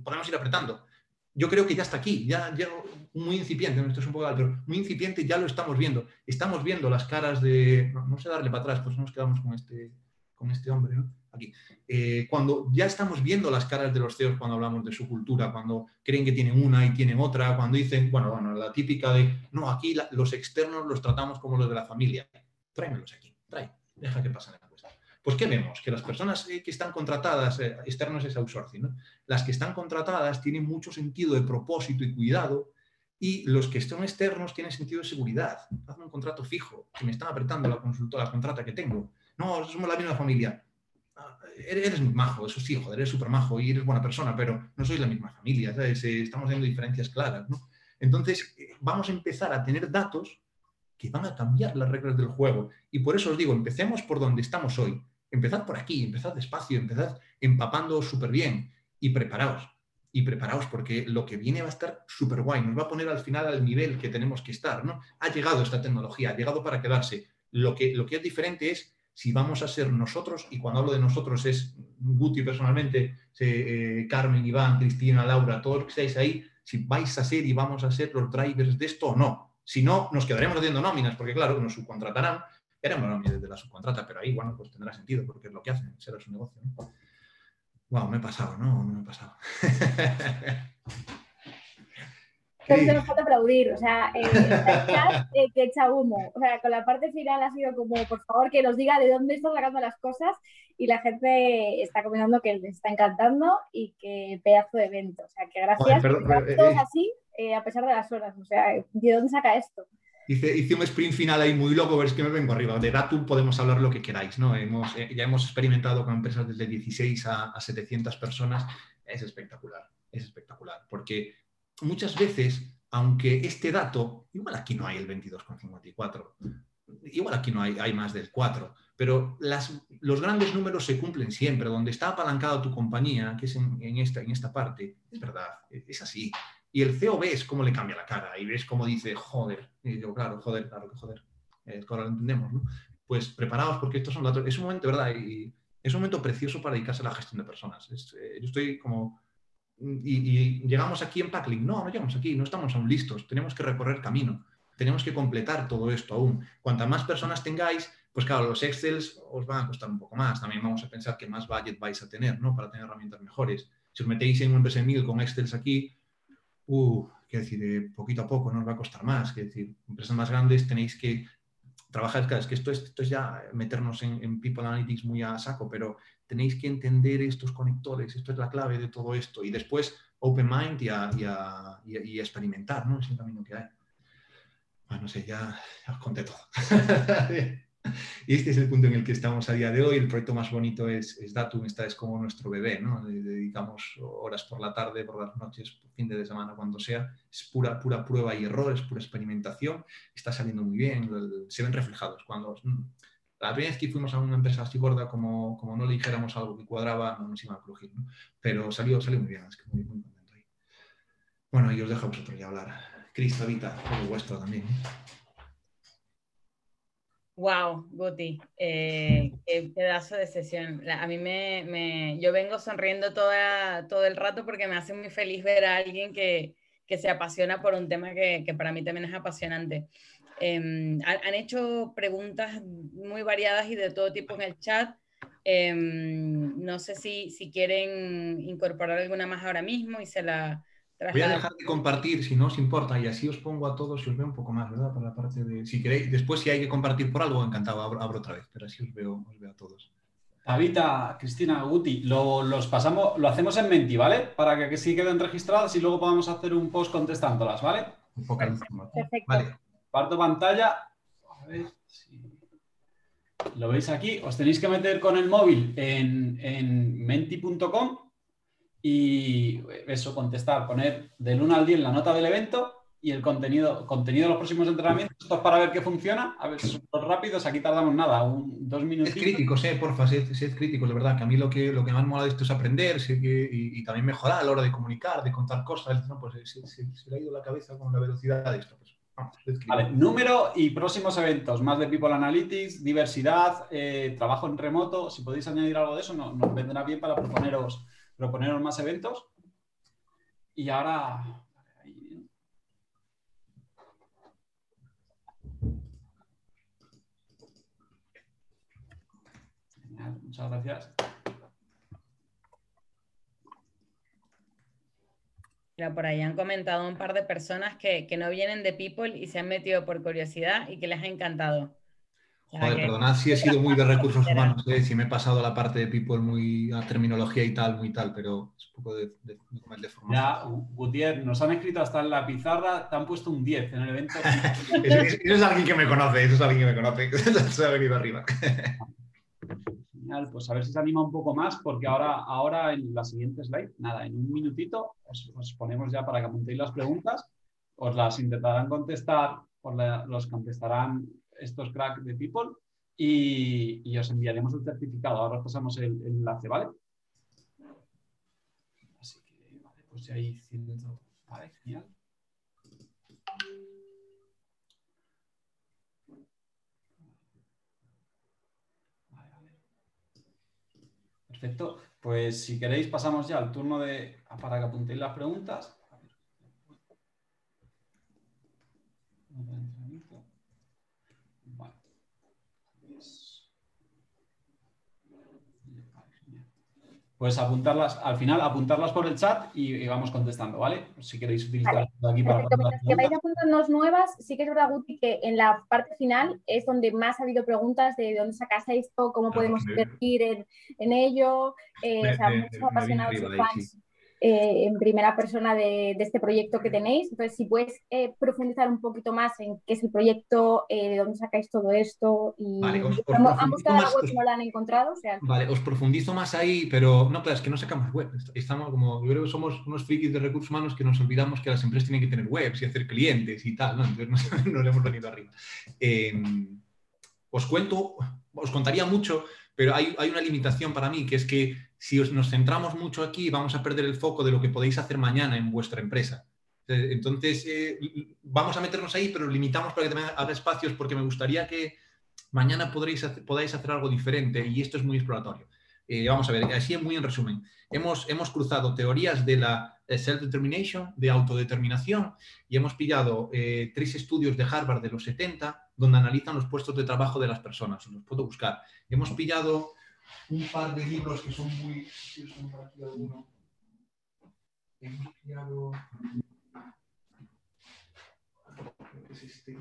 podemos ir apretando. Yo creo que ya está aquí, ya, ya muy incipiente, esto es un poco pero muy incipiente ya lo estamos viendo. Estamos viendo las caras de, no, sé darle para atrás, pues nos quedamos con este, con este hombre, ¿no? Aquí. Eh, cuando ya estamos viendo las caras de los CEOs cuando hablamos de su cultura, cuando creen que tienen una y tienen otra, cuando dicen, bueno, bueno, la típica de, no, aquí los externos los tratamos como los de la familia. Tráemelos aquí, trae, deja que pasen pues ¿qué vemos? Que las personas eh, que están contratadas, eh, externos es outsourcing, ¿no? las que están contratadas tienen mucho sentido de propósito y cuidado y los que son externos tienen sentido de seguridad. Hazme un contrato fijo, que me están apretando la consultora, la contrata que tengo. No, somos la misma familia. Eres majo, eso sí, joder, eres súper majo y eres buena persona, pero no sois la misma familia, ¿sabes? Eh, estamos viendo diferencias claras, ¿no? Entonces, vamos a empezar a tener datos que van a cambiar las reglas del juego. Y por eso os digo, empecemos por donde estamos hoy empezad por aquí, empezad despacio, empezad empapando súper bien y preparaos. Y preparaos porque lo que viene va a estar súper guay, nos va a poner al final al nivel que tenemos que estar. ¿no? Ha llegado esta tecnología, ha llegado para quedarse. Lo que, lo que es diferente es si vamos a ser nosotros, y cuando hablo de nosotros es Guti personalmente, eh, Carmen, Iván, Cristina, Laura, todos los que estáis ahí, si vais a ser y vamos a ser los drivers de esto o no. Si no, nos quedaremos haciendo nóminas, porque claro, nos subcontratarán, era nómina desde la subcontrata, pero ahí, bueno, pues tendrá sentido porque es lo que hacen, será su negocio. ¿no? Wow, me he pasado, ¿no? No me he pasado. Pero nos falta aplaudir, o sea, eh, eh, que echa humo. O sea, con la parte final ha sido como, por favor, que nos diga de dónde está sacando las cosas y la gente está comentando que les está encantando y que pedazo de evento. O sea, que gracias. Joder, todos eh, así, a pesar de las horas. O sea, ¿de dónde saca esto? Hice, un sprint final ahí muy loco, pero es que me vengo arriba. De Datu podemos hablar lo que queráis, ¿no? Hemos, eh, ya hemos experimentado con empresas desde 16 a, 700 personas. Es espectacular, es espectacular. Porque muchas veces, aunque este dato, igual aquí no hay el 22,54, igual aquí no hay, hay más del 4, pero las, los grandes números se cumplen siempre. Donde está apalancada tu compañía, que es en, esta, en esta parte, es verdad, es así. Y el CEO ves cómo le cambia la cara y ves cómo dice, joder, y yo, claro, joder, claro que joder, eh, ahora lo entendemos, ¿no? Pues preparados porque estos son datos, es un momento, ¿verdad? Y es un momento precioso para dedicarse a la gestión de personas. Eh, yo estoy como, y, llegamos aquí en Packlink, no, no llegamos aquí, no estamos aún listos, tenemos que recorrer camino, tenemos que completar todo esto aún. Cuantas más personas tengáis, pues claro, los Excels os van a costar un poco más. También vamos a pensar que más budget vais a tener, ¿no? Para tener herramientas mejores. Si os metéis en un empresa mil con Excels aquí, uh, quiero decir, eh, poquito a poco no os va a costar más. Quiero decir, empresas más grandes tenéis que trabajar, es que esto es, esto es ya meternos en, People Analytics muy a saco, pero tenéis que entender estos conectores, esto es la clave de todo esto. Y después, open mind y, experimentar, ¿no? Es el camino que hay. Bueno, no sé, ya, ya os conté todo. Y este es el punto en el que estamos a día de hoy. El proyecto más bonito es, Datum, esta es como nuestro bebé, ¿no? Dedicamos horas por la tarde, por las noches, por fin de semana, cuando sea. Es pura, pura prueba y error, es pura experimentación. Está saliendo muy bien, se ven reflejados. Cuando la primera vez que fuimos a una empresa así gorda, como, como no le dijéramos algo que cuadraba, no nos iba a crujir, ¿no? Pero salió, salió muy bien, es que muy, muy contento ahí. Bueno, y os dejo a vosotros ya hablar. Cristo, Vita, como vuestro también. ¿eh? Wow, Guti, eh, qué pedazo de sesión. A mí me, yo vengo sonriendo toda, todo el rato porque me hace muy feliz ver a alguien que, se apasiona por un tema que, para mí también es apasionante. Em, han, hecho preguntas muy variadas y de todo tipo en el chat. Em, no sé si, si quieren incorporar alguna más ahora mismo y se la, Voy a dejar de compartir, si no os importa, y así os pongo a todos y os veo un poco más, ¿verdad? Para la parte de. Si queréis, después si hay que compartir por algo, encantado, abro, otra vez, pero así os veo, os veo a todos. Davita, Cristina, Guti, lo, los pasamos, lo hacemos en Menti, ¿vale? Para que, sí queden registradas y luego podamos hacer un post contestándolas, ¿vale? Perfecto. Vale. Parto pantalla. A ver si. Lo veis aquí. Os tenéis que meter con el móvil en, en menti.com y eso, contestar, poner del 1 al 10 la nota del evento y el contenido, contenido de los próximos entrenamientos. Esto es para ver qué funciona. A ver, son rápidos, aquí tardamos nada, un, dos minutos. Es críticos, eh, porfa, sed, sed, críticos, de verdad, que a mí lo que, lo que más mola de esto es aprender y, también mejorar a la hora de comunicar, de contar cosas. ¿no? Pues se, le ha ido la cabeza con la velocidad de esto. Pues, vale, número y próximos eventos, más de People Analytics, diversidad, eh, trabajo en remoto. Si podéis añadir algo de eso, nos vendrá bien para proponeros proponeros más eventos. Y ahora... muchas gracias. Por ahí han comentado un par de personas que, que, no vienen de People y se han metido por curiosidad y que les ha encantado. Joder, perdonad si he sido muy de recursos humanos, ¿eh? si me he pasado la parte de people muy a terminología y tal, muy tal, pero es un poco de, de, de, formación. Ya, Gutiérrez, nos han escrito hasta en la pizarra, te han puesto un 10 en el evento. eso, es alguien que me conoce, eso es alguien que me conoce, se ha venido arriba. Pues a ver si se anima un poco más, porque ahora, ahora en la siguiente slide, nada, en un minutito os, os ponemos ya para que apuntéis las preguntas, os las intentarán contestar, os los contestarán estos cracks de People y, os enviaremos el certificado. Ahora os pasamos el, enlace, ¿vale? Así que, vale, pues ya hay ciento. Vale, genial. Perfecto. Pues si queréis pasamos ya al turno de para que apuntéis las preguntas. Pues apuntarlas, al final apuntarlas por el chat y, vamos contestando, ¿vale? Si queréis utilizar aquí para... Mientras que vais apuntándonos nuevas, sí que es verdad, Guti, que en la parte final es donde más ha habido preguntas de dónde sacas esto, cómo podemos invertir en, en ello, eh, o sea, muchos apasionados y fans. Eh, en primera persona de, este proyecto que tenéis. Entonces, si puedes eh, profundizar un poquito más en qué es el proyecto, eh, de dónde sacáis todo esto y vale, os, han buscado la web no la han encontrado. vale, os profundizo más ahí, pero no, claro, es que no sacamos web. Estamos como, yo creo que somos unos frikis de recursos humanos que nos olvidamos que las empresas tienen que tener webs y hacer clientes y tal, ¿no? Entonces nos, hemos venido arriba. Em, os cuento, os contaría mucho, pero hay, una limitación para mí, que es que si nos centramos mucho aquí, vamos a perder el foco de lo que podéis hacer mañana en vuestra empresa. Entonces, eh, vamos a meternos ahí, pero limitamos para que también haga espacios porque me gustaría que mañana podréis podáis hacer algo diferente y esto es muy exploratorio. Eh, vamos a ver, así muy en resumen. Hemos, hemos cruzado teorías de la self-determination, de autodeterminación, y hemos pillado eh, tres estudios de Harvard de los 70 donde analizan los puestos de trabajo de las personas. Los puedo buscar. Hemos pillado un par de libros que son muy... Hemos pillado... Este.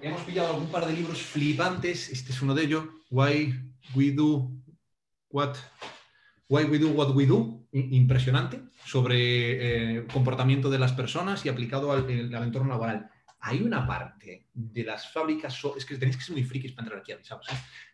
Hemos pillado un par de libros flipantes. Este es uno de ellos. Why We Do What, Why We Do What We Do. Impresionante sobre eh, comportamiento de las personas y aplicado al, entorno laboral. Hay una parte de las fábricas, es que tenéis que ser muy frikis para entrar aquí, ¿sabes?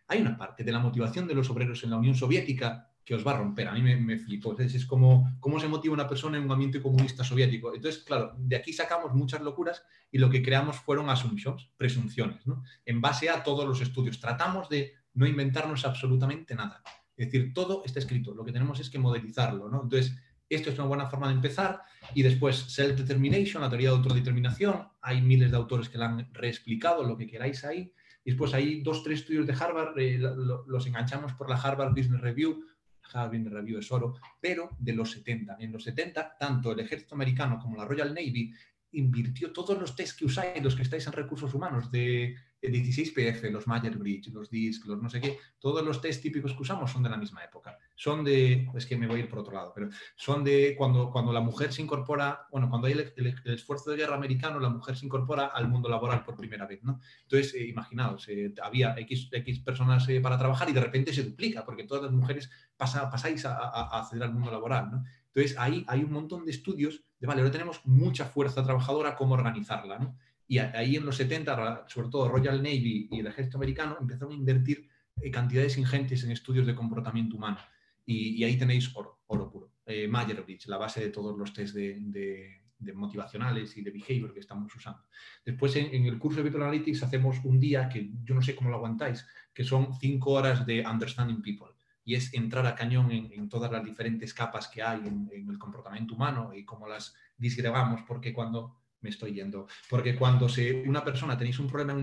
Hay una parte de la motivación de los obreros en la Unión Soviética que os va a romper. A mí me, me flipó. es como cómo se motiva una persona en un ambiente comunista soviético. Entonces, claro, de aquí sacamos muchas locuras y lo que creamos fueron assumptions, presunciones, ¿no? En base a todos los estudios. Tratamos de no inventarnos absolutamente nada. Es decir, todo está escrito. Lo que tenemos es que modelizarlo, ¿no? Entonces, esto es una buena forma de empezar. Y después, self-determination, la teoría de autodeterminación. Hay miles de autores que la han reexplicado, lo que queráis ahí. Después hay dos, tres estudios de Harvard, eh, los enganchamos por la Harvard Business Review, Harvard Review es oro, pero de los 70. En los 70, tanto el ejército americano como la Royal Navy invirtió todos los test que usáis, los que estáis en recursos humanos, de 16PF, los Mayer Bridge, los DISC, los no sé qué, todos los test típicos que usamos son de la misma época. Son de, es que me voy a ir por otro lado, pero son de cuando, cuando la mujer se incorpora, bueno, cuando hay el, esfuerzo de guerra americano, la mujer se incorpora al mundo laboral por primera vez, ¿no? Entonces, eh, imaginaos, eh, había X, X personas eh, para trabajar y de repente se duplica, porque todas las mujeres pasa, pasáis a, a, acceder al mundo laboral, ¿no? Entonces, ahí hay un montón de estudios de, vale, ahora tenemos mucha fuerza trabajadora, ¿cómo organizarla, ¿no? Y ahí en los 70, sobre todo Royal Navy y el ejército americano, empezaron a invertir eh, cantidades ingentes en estudios de comportamiento humano. Y, ahí tenéis oro, oro puro. Eh, Bridge, la base de todos los test de, motivacionales y de behavior que estamos usando. Después en, el curso de People Analytics hacemos un día que yo no sé cómo lo aguantáis, que son cinco horas de Understanding People. Y es entrar a cañón en, todas las diferentes capas que hay en, en, el comportamiento humano y cómo las disgregamos, porque cuando me estoy yendo. Porque cuando se, una persona tenéis un problema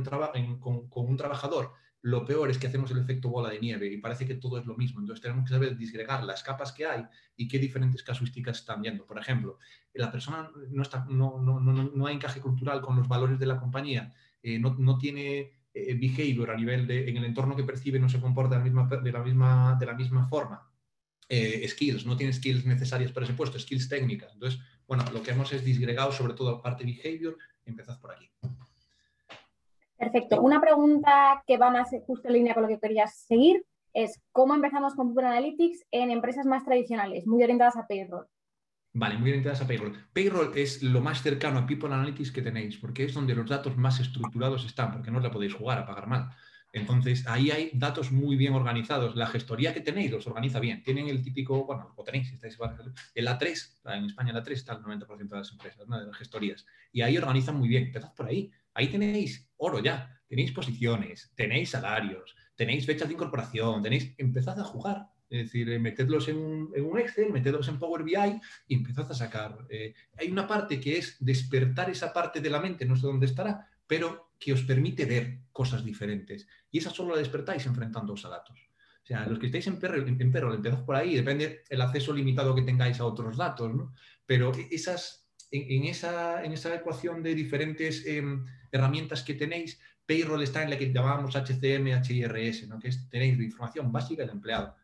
con, un trabajador, lo peor es que hacemos el efecto bola de nieve y parece que todo es lo mismo. Entonces tenemos que saber disgregar las capas que hay y qué diferentes casuísticas están viendo. Por ejemplo, la persona no, está, no, no, no, hay encaje cultural con los valores de la compañía, eh, no, tiene eh, behavior a nivel de, en el entorno que percibe, no se comporta de la misma, de la misma, de la misma forma. Eh, skills, no tiene skills necesarias para ese puesto, skills técnicas. Entonces, bueno, lo que hemos es disgregado sobre todo parte behavior, empezad por aquí. Perfecto. Una pregunta que va más justo en línea con lo que querías seguir es cómo empezamos con Google Analytics en empresas más tradicionales, muy orientadas a payroll. Vale, muy orientadas a payroll. Payroll es lo más cercano a People Analytics que tenéis, porque es donde los datos más estructurados están, porque no os la podéis jugar a pagar mal. Entonces, ahí hay datos muy bien organizados. La gestoría que tenéis los organiza bien. Tienen el típico, bueno, lo tenéis, estáis el A3, en España el A3 está el 90% de las empresas, de las gestorías. Y ahí organizan muy bien. Empezad por ahí. Ahí tenéis oro ya. Tenéis posiciones, tenéis salarios, tenéis fechas de incorporación, tenéis, empezad a jugar. Es decir, eh, metedlos en un, Excel, metedlos en Power BI y empezad a sacar. Eh, hay una parte que es despertar esa parte de la mente, no sé dónde estará, pero que os permite ver cosas diferentes. Y esa solo la despertáis enfrentándoos a datos. O sea, los que estáis en perro, empezad por ahí, depende el acceso limitado que tengáis a otros datos, ¿no? Pero esas, en, esa, en esa ecuación de diferentes em, herramientas que tenéis, Payroll está en la que llamábamos HCM, HIRS, ¿no? que tenéis información básica del empleado.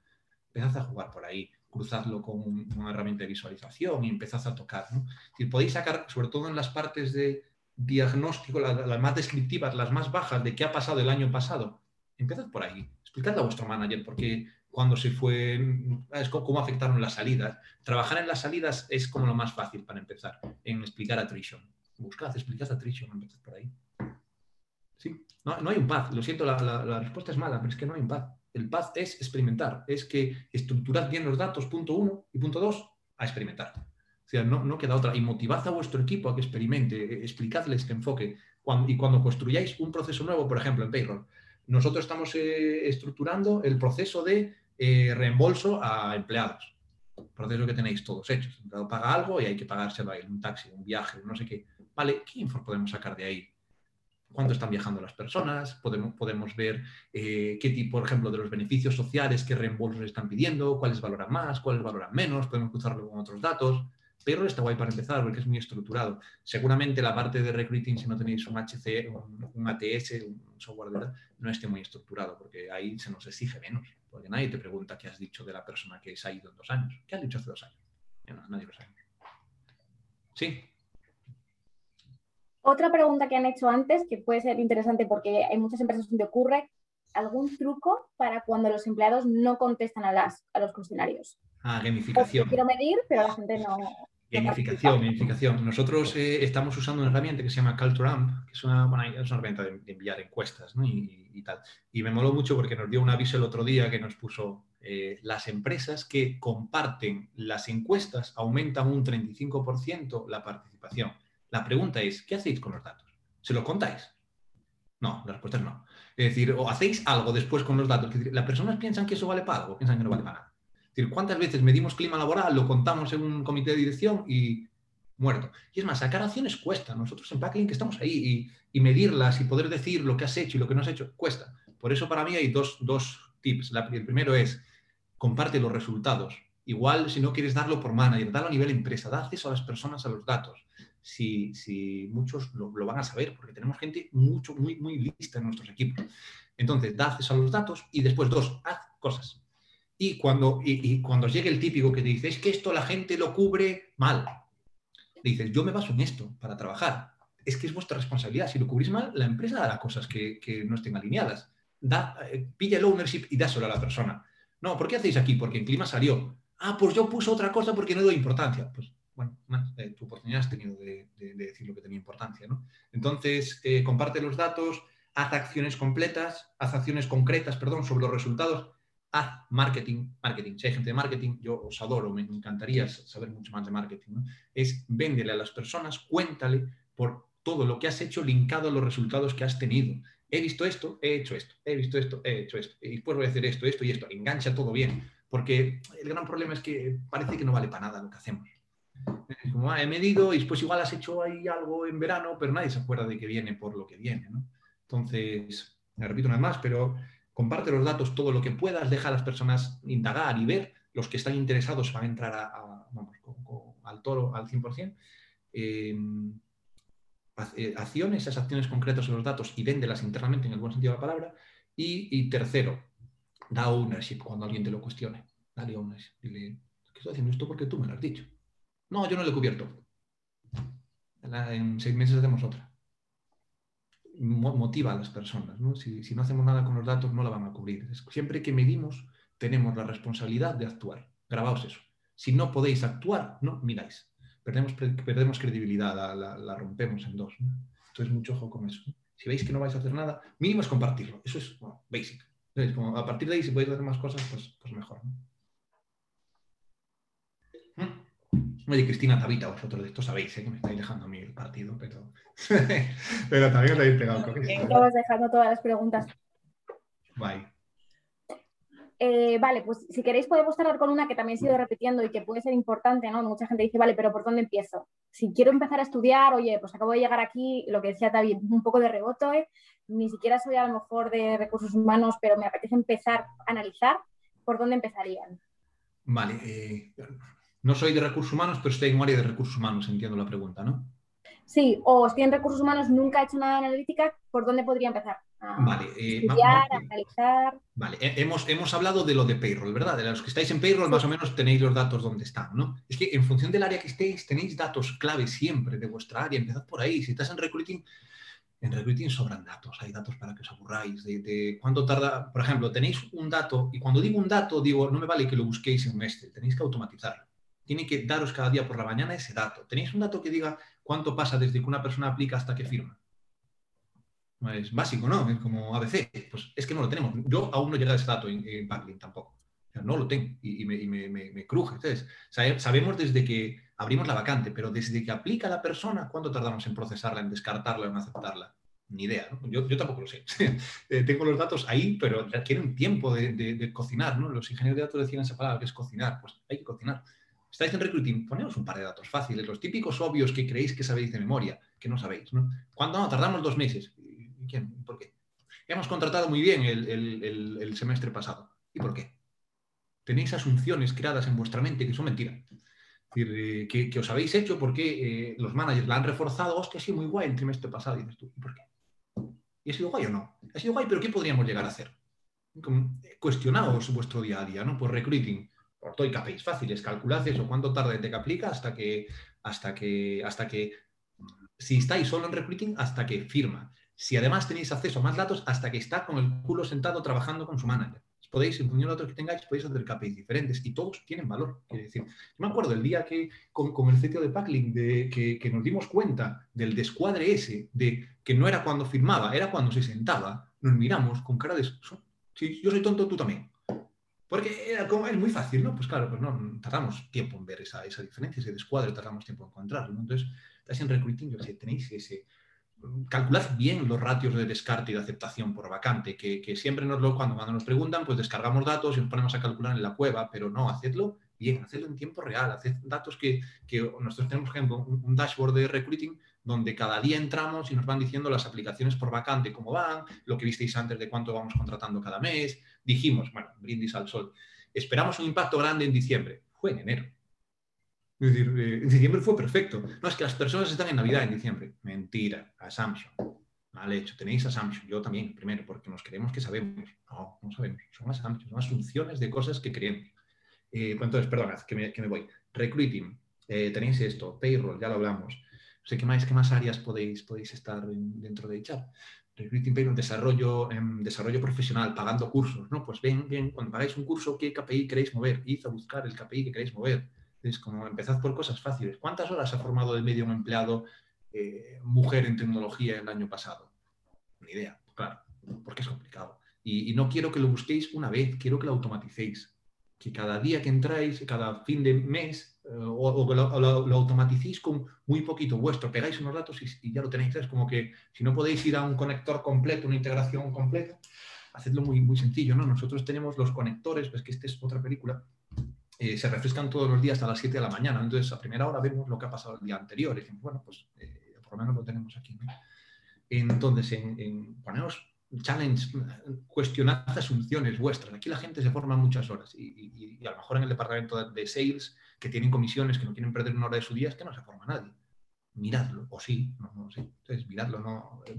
Empezad a jugar por ahí, cruzadlo con una herramienta de visualización y empezad a tocar. ¿no? Si podéis sacar, sobre todo en las partes de, diagnóstico, las, más descriptivas, las más bajas de qué ha pasado el año pasado, empezad por ahí. Explicad a vuestro manager porque cuando se fue, cómo afectaron las salidas. Trabajar en las salidas es como lo más fácil para empezar, en explicar attrition. Buscad, explicad attrition, empezad por ahí. Sí, no, no hay un path, lo siento, la, la, respuesta es mala, pero es que no hay un path. El path es experimentar, es que estructurad bien los datos, punto uno, y punto dos, a experimentar. O sea, no, queda otra. Y motivad a vuestro equipo a que experimente, eh, explicadles este enfoque. y cuando construyáis un proceso nuevo, por ejemplo, en Payroll, nosotros estamos eh, estructurando el proceso de eh, reembolso a empleados. proceso que tenéis todos hechos. Empleado paga algo y hay que pagárselo a él, un taxi, un viaje, no sé qué. Vale, ¿qué info podemos sacar de ahí? ¿Cuánto están viajando las personas? Podemos, podemos ver qué tipo, por ejemplo, de los beneficios sociales, qué reembolsos están pidiendo, cuáles valoran más, cuáles valoran menos, podemos cruzarlo con otros datos. Pero está guay para empezar porque es muy estructurado. Seguramente la parte de recruiting, si no tenéis un HC, un, un ATS, un software de verdad, no esté muy estructurado porque ahí se nos exige menos. Porque nadie te pregunta qué has dicho de la persona que se ha ido en dos años. ¿Qué has dicho hace dos años? No, nadie lo sabe. Sí. Otra pregunta que han hecho antes, que puede ser interesante porque hay muchas empresas donde ocurre, ¿algún truco para cuando los empleados no contestan a, las, a los cuestionarios? Ah, gamificación. quiero medir, pero la gente no, Gamificación, gamificación. Nosotros eh, estamos usando una herramienta que se llama Culture Amp, que es una, bueno, es una herramienta de, de enviar encuestas ¿no? y, y, tal. Y me moló mucho porque nos dio un aviso el otro día que nos puso eh, las empresas que comparten las encuestas aumentan un 35% la participación. La pregunta es, ¿qué hacéis con los datos? ¿Se los contáis? No, la respuesta es no. Es decir, o hacéis algo después con los datos. Es decir, las personas piensan que eso vale para algo, piensan que no vale para nada decir, ¿cuántas veces medimos clima laboral, lo contamos en un comité de dirección y muerto? Y es más, sacar acciones cuesta. Nosotros en Backlink estamos ahí y, medirlas y poder decir lo que has hecho y lo que no has hecho cuesta. Por eso para mí hay dos, dos tips. El primero es, comparte los resultados. Igual si no quieres darlo por manager, dalo a nivel empresa, da acceso a las personas a los datos. Si, si muchos lo, lo, van a saber, porque tenemos gente mucho, muy, muy lista en nuestros equipos. Entonces, da acceso a los datos y después, dos, haz cosas y cuando, y, llegue el típico que te dice, es que esto la gente lo cubre mal, le dices, yo me baso en esto para trabajar. Es que es vuestra responsabilidad. Si lo cubrís mal, la empresa hará cosas que, no estén alineadas. Da, eh, pilla el ownership y dáselo a la persona. No, ¿por qué hacéis aquí? Porque el clima salió. Ah, pues yo puse otra cosa porque no doy importancia. Pues bueno, eh, tu oportunidad has tenido de, decir lo que tenía importancia. ¿no? Entonces, eh, comparte los datos, haz acciones completas, haz acciones concretas, perdón, sobre los resultados haz marketing, marketing. Si hay gente de marketing, yo os adoro, me encantaría saber mucho más de marketing. ¿no? Es véndele a las personas, cuéntale por todo lo que has hecho linkado a los resultados que has tenido. He visto esto, he hecho esto, he visto esto, he hecho esto, y después voy a hacer esto, esto y esto. Engancha todo bien, porque el gran problema es que parece que no vale para nada lo que hacemos. Como, ah, he medido y después igual has hecho ahí algo en verano, pero nadie se acuerda de que viene por lo que viene. ¿no? Entonces, repito una vez más, pero comparte los datos todo lo que puedas, deja a las personas indagar y ver, los que están interesados van a entrar al toro al 100%. Eh, eh, acciones, esas acciones concretas en los datos y véndelas internamente en el buen sentido de la palabra. Y, y, tercero, da ownership cuando alguien te lo cuestione. Dale ownership. Dile, ¿qué estoy haciendo esto porque tú me lo has dicho? No, yo no lo he cubierto. En seis meses hacemos otra motiva a las personas. Si, no hacemos nada con los datos, no la van a cubrir. Siempre que medimos, tenemos la responsabilidad de actuar. Grabaos eso. Si no podéis actuar, no miráis. Perdemos, perdemos credibilidad, la, rompemos en dos. Entonces, mucho ojo con eso. Si veis que no vais a hacer nada, mínimo es compartirlo. Eso es bueno, basic. A partir de ahí, si podéis hacer más cosas, pues, pues mejor. Oye, Cristina Tabita, vosotros de esto sabéis, ¿eh? que me estáis dejando a mí el partido, pero, pero también os habéis pegado Estamos dejando todas las preguntas. Bye. Eh, vale, pues si queréis podemos cerrar con una que también he ido repitiendo y que puede ser importante, ¿no? Mucha gente dice, vale, pero ¿por dónde empiezo? Si quiero empezar a estudiar, oye, pues acabo de llegar aquí, lo que decía Tavi, un poco de rebote, ni siquiera soy a lo mejor de recursos humanos, pero me apetece empezar a analizar, ¿por dónde empezarían? Vale, eh, no soy de recursos humanos, pero estoy en un área de recursos humanos, entiendo la pregunta, ¿no? Sí, o estoy en recursos humanos, nunca he hecho nada de analítica, ¿por dónde podría empezar? A vale, eh, estudiar, a analizar. Vale, hemos, hemos hablado de lo de payroll, ¿verdad? De los que estáis en payroll, sí. más o menos tenéis los datos donde están, ¿no? Es que en función del área que estéis, tenéis datos clave siempre de vuestra área. Empezad por ahí. Si estás en recruiting, en recruiting sobran datos. Hay datos para que os aburráis. De, de cuánto tarda, por ejemplo, tenéis un dato, y cuando digo un dato, digo, no me vale que lo busquéis en un Excel, tenéis que automatizarlo tiene que daros cada día por la mañana ese dato. ¿Tenéis un dato que diga cuánto pasa desde que una persona aplica hasta que firma? Es básico, ¿no? Es como ABC. Pues es que no lo tenemos. Yo aún no llegué a ese dato en, en Backlink tampoco. No lo tengo y, me, cruje. Entonces, sabemos desde que abrimos la vacante, pero desde que aplica la persona, ¿cuánto tardamos en procesarla, en descartarla, en aceptarla? Ni idea, ¿no? yo, tampoco lo sé. Eh, tengo los datos ahí, pero requieren tiempo de, de, cocinar, ¿no? Los ingenieros de datos decían esa palabra, que es cocinar. Pues hay que cocinar. Estáis en recruiting, ponemos un par de datos fáciles, los típicos obvios que creéis que sabéis de memoria, que no sabéis, ¿no? ¿Cuándo? No, tardamos dos meses. ¿Y quién? ¿Por qué? Hemos contratado muy bien el, semestre pasado. ¿Y por qué? Tenéis asunciones creadas en vuestra mente que son mentiras. Eh, que, que, os habéis hecho porque eh, los managers la han reforzado, hostia, ha sido muy guay el trimestre pasado. Y dices tú, ¿y por qué? ¿Y ha sido guay o no? Ha sido guay, pero ¿qué podríamos llegar a hacer? Eh, cuestionaos vuestro día a día, ¿no? Por recruiting, por todo y KPIs fáciles, calculad eso, cuánto tarda de que aplica hasta que, hasta que, hasta que, si estáis solo en recruiting, hasta que firma. Si además tenéis acceso a más datos, hasta que está con el culo sentado trabajando con su manager podéis, en función de otros que tengáis, podéis hacer KPIs diferentes y todos tienen valor. Quiere decir, yo me acuerdo el día que con, con el sitio de Packlink de, que, que, nos dimos cuenta del descuadre ese, de que no era cuando firmaba, era cuando se sentaba, nos miramos con cara de, si yo soy tonto, tú también. Porque era como, es muy fácil, ¿no? Pues claro, pues no, tardamos tiempo en ver esa, esa diferencia, ese descuadre, tardamos tiempo en encontrarlo. Entonces, estáis en recruiting, yo sé, tenéis ese, calculad bien los ratios de descarte y de aceptación por vacante, que, siempre nos lo, cuando, cuando nos preguntan, pues descargamos datos y nos ponemos a calcular en la cueva, pero no, hacedlo bien, hacedlo en tiempo real, haced datos que, nosotros tenemos, por ejemplo, un, dashboard de recruiting donde cada día entramos y nos van diciendo las aplicaciones por vacante, cómo van, lo que visteis antes de cuánto vamos contratando cada mes. Dijimos, bueno, brindis al sol, esperamos un impacto grande en diciembre. Fue en enero. Es decir, eh, en diciembre fue perfecto. No, es que las personas están en Navidad en diciembre. Mentira, assumption. Mal hecho. Tenéis assumption. Yo también, primero, porque nos creemos que sabemos. No, no sabemos. Son assumptions, son asunciones de cosas que creemos. Eh, pues entonces, perdonad, que me, que me voy. Recruiting. Eh, tenéis esto. Payroll, ya lo hablamos. No sé qué más, qué más áreas podéis, podéis estar dentro de chat. Recruiting, desarrollo, em, desarrollo profesional, pagando cursos. ¿no? Pues bien, bien, cuando pagáis un curso, ¿qué KPI queréis mover? Id a buscar el KPI que queréis mover es como empezad por cosas fáciles. ¿Cuántas horas ha formado de medio un empleado eh, mujer en tecnología el año pasado? Ni idea, claro, porque es complicado. Y, no quiero que lo busquéis una vez, quiero que lo automaticéis. Que cada día que entráis, cada fin de mes, eh, o, que lo, automaticéis con muy poquito vuestro, pegáis unos datos y, ya lo tenéis. Es como que si no podéis ir a un conector completo, una integración completa, hacedlo muy, muy sencillo. ¿no? Nosotros tenemos los conectores, pues que esta es otra película, eh, se refrescan todos los días a las 7 de la mañana. Entonces, a primera hora vemos lo que ha pasado el día anterior. Y decimos, bueno, pues eh, por lo menos lo tenemos aquí. Entonces, en, en challenge, cuestionad asunciones vuestras. Aquí la gente se forma muchas horas y, a lo mejor en el departamento de sales, que tienen comisiones, que no quieren perder una hora de su día, es que no se forma nadie. Miradlo, o sí, no, no sé. Entonces, miradlo, no. Eh,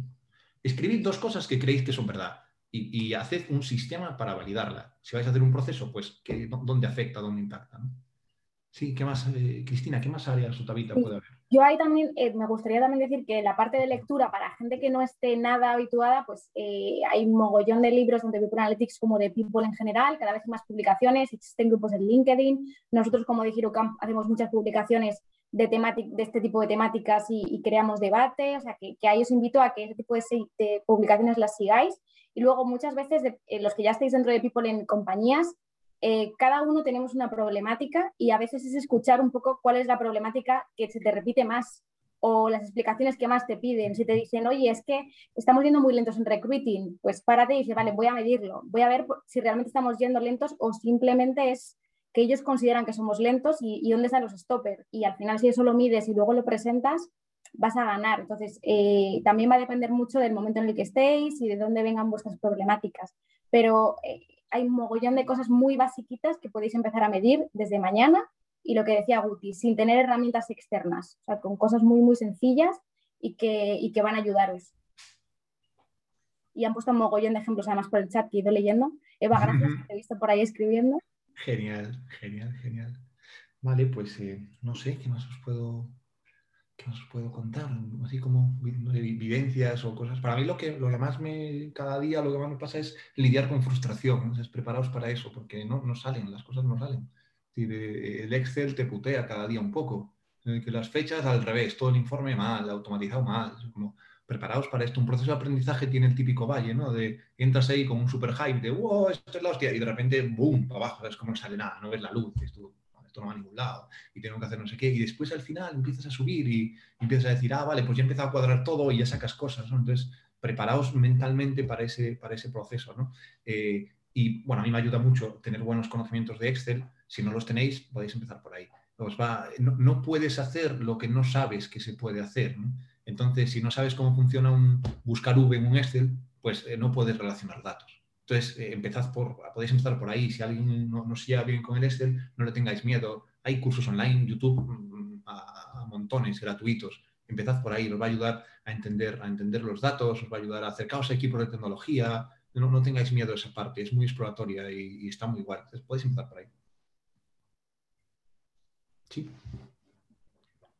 escribid dos cosas que creéis que son verdad y, haced un sistema para validarla. Si vais a hacer un proceso, pues ¿dónde afecta, dónde impacta? Sí, ¿qué más, eh, Cristina, qué más áreas o puede haber? Yo ahí también eh, me gustaría también decir que la parte de lectura, para gente que no esté nada habituada, pues eh, hay un mogollón de libros tanto de People Analytics como de People en general, cada vez hay más publicaciones, existen grupos en LinkedIn. Nosotros como de HeroCamp hacemos muchas publicaciones de, de este tipo de temáticas y, creamos debate, o sea que, que, ahí os invito a que ese tipo de, de publicaciones las sigáis y luego muchas veces eh, los que ya estáis dentro de People en compañías, eh, cada uno tenemos una problemática y a veces es escuchar un poco cuál es la problemática que se te repite más o las explicaciones que más te piden. Si te dicen, oye, es que estamos yendo muy lentos en recruiting, pues párate y dice, vale, voy a medirlo, voy a ver si realmente estamos yendo lentos o simplemente es que ellos consideran que somos lentos y, dónde están los stoppers. Y al final si eso lo mides y luego lo presentas, vas a ganar. Entonces, eh, también va a depender mucho del momento en el que estéis y de dónde vengan vuestras problemáticas. Pero eh, hay un mogollón de cosas muy basiquitas que podéis empezar a medir desde mañana y lo que decía Guti, sin tener herramientas externas, o sea, con cosas muy, muy sencillas y que, y que van a ayudaros. Y han puesto un mogollón de ejemplos además por el chat que he ido leyendo. Eva, gracias, te he visto por ahí escribiendo. Genial, genial, genial. Vale, pues eh, no sé, ¿qué más os puedo ¿qué os puedo contar? Así como vivencias o cosas. Para mí lo que, lo que más me, cada día lo que más me pasa es lidiar con frustración. ¿no? preparaos para eso, porque no, no salen, las cosas no salen. El Excel te putea cada día un poco. Que las fechas al revés, todo el informe mal, automatizado mal. Como, preparaos para esto. Un proceso de aprendizaje tiene el típico valle, ¿no? De entras ahí con un super hype de, wow, esto es la hostia, y de repente, boom, para abajo, es como no sale nada, no ves la luz. No va a ningún lado y tengo que hacer no sé qué. Y después al final empiezas a subir y, empiezas a decir, ah, vale, pues ya he empezado a cuadrar todo y ya sacas cosas. Entonces, preparaos mentalmente para ese, para ese proceso. ¿no? Eh, y bueno, a mí me ayuda mucho tener buenos conocimientos de Excel. Si no los tenéis, podéis empezar por ahí. va, no, puedes hacer lo que no sabes que se puede hacer. Entonces, si no sabes cómo funciona un buscar V en un Excel, pues eh, no puedes relacionar datos. Entonces, eh, empezad por, podéis empezar por ahí. Si alguien no, no se bien con el Excel, no le tengáis miedo. Hay cursos online, YouTube, mm, a, a montones, gratuitos empezad por ahí, os va a ayudar a entender, a entender los datos, os va a ayudar a acercaros a equipos de tecnología, no, no tengáis miedo a esa parte, es muy exploratoria y, está muy guay. Entonces podéis empezar por ahí. Sí.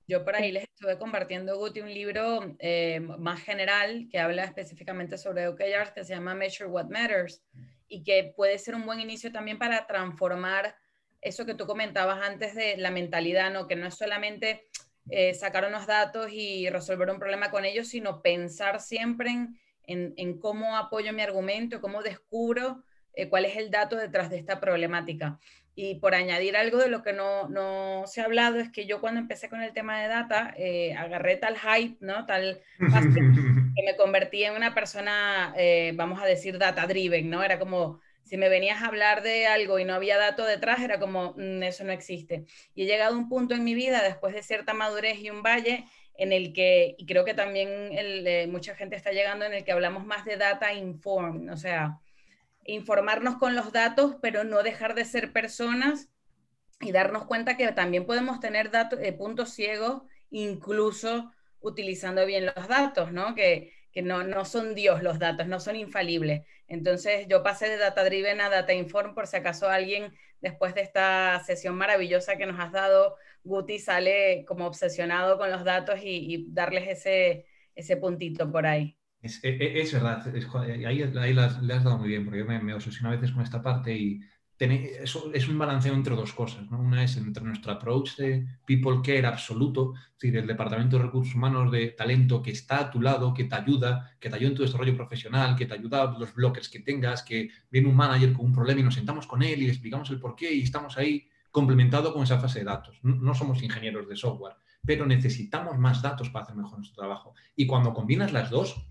Yo por ahí les estuve compartiendo, Guti, un libro eh, más general que habla específicamente sobre OKRs que se llama Measure What Matters y que puede ser un buen inicio también para transformar eso que tú comentabas antes de la mentalidad, ¿no? que no es solamente eh, sacar unos datos y resolver un problema con ellos, sino pensar siempre en, cómo apoyo mi argumento, cómo descubro eh, cuál es el dato detrás de esta problemática. Y por añadir algo de lo que no, se ha hablado, es que yo cuando empecé con el tema de data, eh, agarré tal hype, ¿no? Tal que me convertí en una persona, vamos a decir, data driven, ¿no? Era como, si me venías a hablar de algo y no había dato detrás, era como, mm, eso no existe. Y he llegado a un punto en mi vida, después de cierta madurez y un valle, en el que, y creo que también el, mucha gente está llegando, en el que hablamos más de data inform, o sea, informarnos con los datos, pero no dejar de ser personas y darnos cuenta que también podemos tener datos, eh, puntos ciegos, incluso utilizando bien los datos, ¿no? Que, que no, no son Dios los datos, no son infalibles. Entonces yo pasé de Data Driven a Data Inform por si acaso alguien después de esta sesión maravillosa que nos has dado, Guti sale como obsesionado con los datos y, darles ese, ese puntito por ahí. Es, e, e, es, verdad, ahí, ahí le has dado muy bien, porque yo me, me obsesiono a veces con esta parte y es un balanceo entre dos cosas. Una es entre nuestro approach de people care absoluto, es decir, el departamento de recursos humanos de talento que está a tu lado, que te ayuda, que te ayuda en tu desarrollo profesional, que te ayuda a los blockers que tengas, que viene un manager con un problema y nos sentamos con él y le explicamos el porqué y estamos ahí complementado con esa fase de datos. No, somos ingenieros de software, pero necesitamos más datos para hacer mejor nuestro trabajo. Y cuando combinas las dos,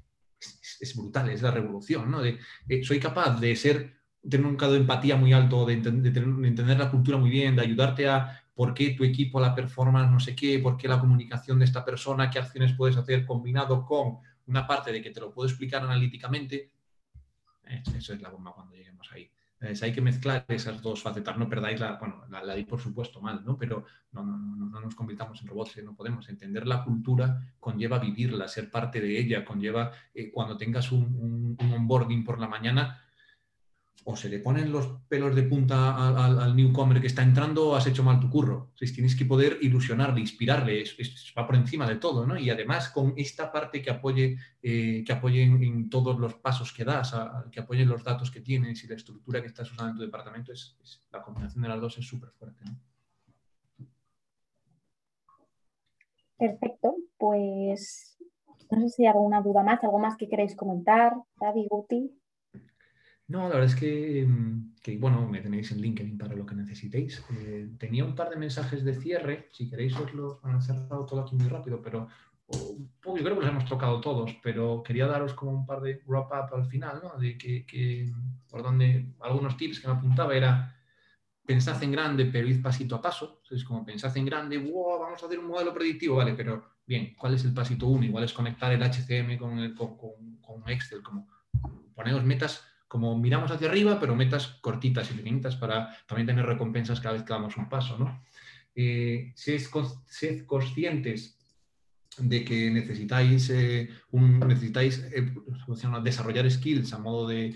es, brutal, es la revolución, ¿no? Eh, soy capaz de ser tener un grado de empatía muy alto, de, entender la cultura muy bien, de ayudarte a por qué tu equipo, la performance, no sé qué, por qué la comunicación de esta persona, qué acciones puedes hacer combinado con una parte de que te lo puedo explicar analíticamente. Eso es la bomba cuando lleguemos ahí. Hay que mezclar esas dos facetas. No perdáis la, bueno, la, di por supuesto mal, ¿no? Pero no, no, no, nos convirtamos en robots, ¿eh? no podemos. Entender la cultura conlleva vivirla, ser parte de ella, conlleva eh, cuando tengas un, un onboarding por la mañana, o se le ponen los pelos de punta al, newcomer que está entrando o has hecho mal tu curro. Si tienes que poder ilusionarle, inspirarle, va por encima de todo, ¿no? Y además con esta parte que apoye, eh, que apoye en, todos los pasos que das, que apoye los datos que tienes y la estructura que estás usando en tu departamento, es, la combinación de las dos es súper fuerte. Perfecto, pues no sé si hay alguna duda más, algo más que queréis comentar, David, Guti. No, la verdad es mm, que, bueno, me tenéis en LinkedIn para lo que necesitéis. Eh, tenía un par de mensajes de cierre, si queréis os los han cerrado todo aquí muy rápido, pero yo creo que los hemos tocado todos, pero quería daros como un par de wrap-up al final, ¿no? De que, por donde algunos tips que me apuntaba era pensad en grande, pero id pasito a paso. Es como pensad en grande, wow, vamos a hacer un modelo predictivo, vale, pero bien, ¿cuál es el pasito uno? Igual es conectar el HCM con, el, con, con Excel, como poneros metas como miramos hacia arriba, pero metas cortitas y pequeñitas para también tener recompensas cada vez que damos un paso. ¿no? Eh, sed, conscientes de que necesitáis, eh, necesitáis eh, desarrollar skills a modo de,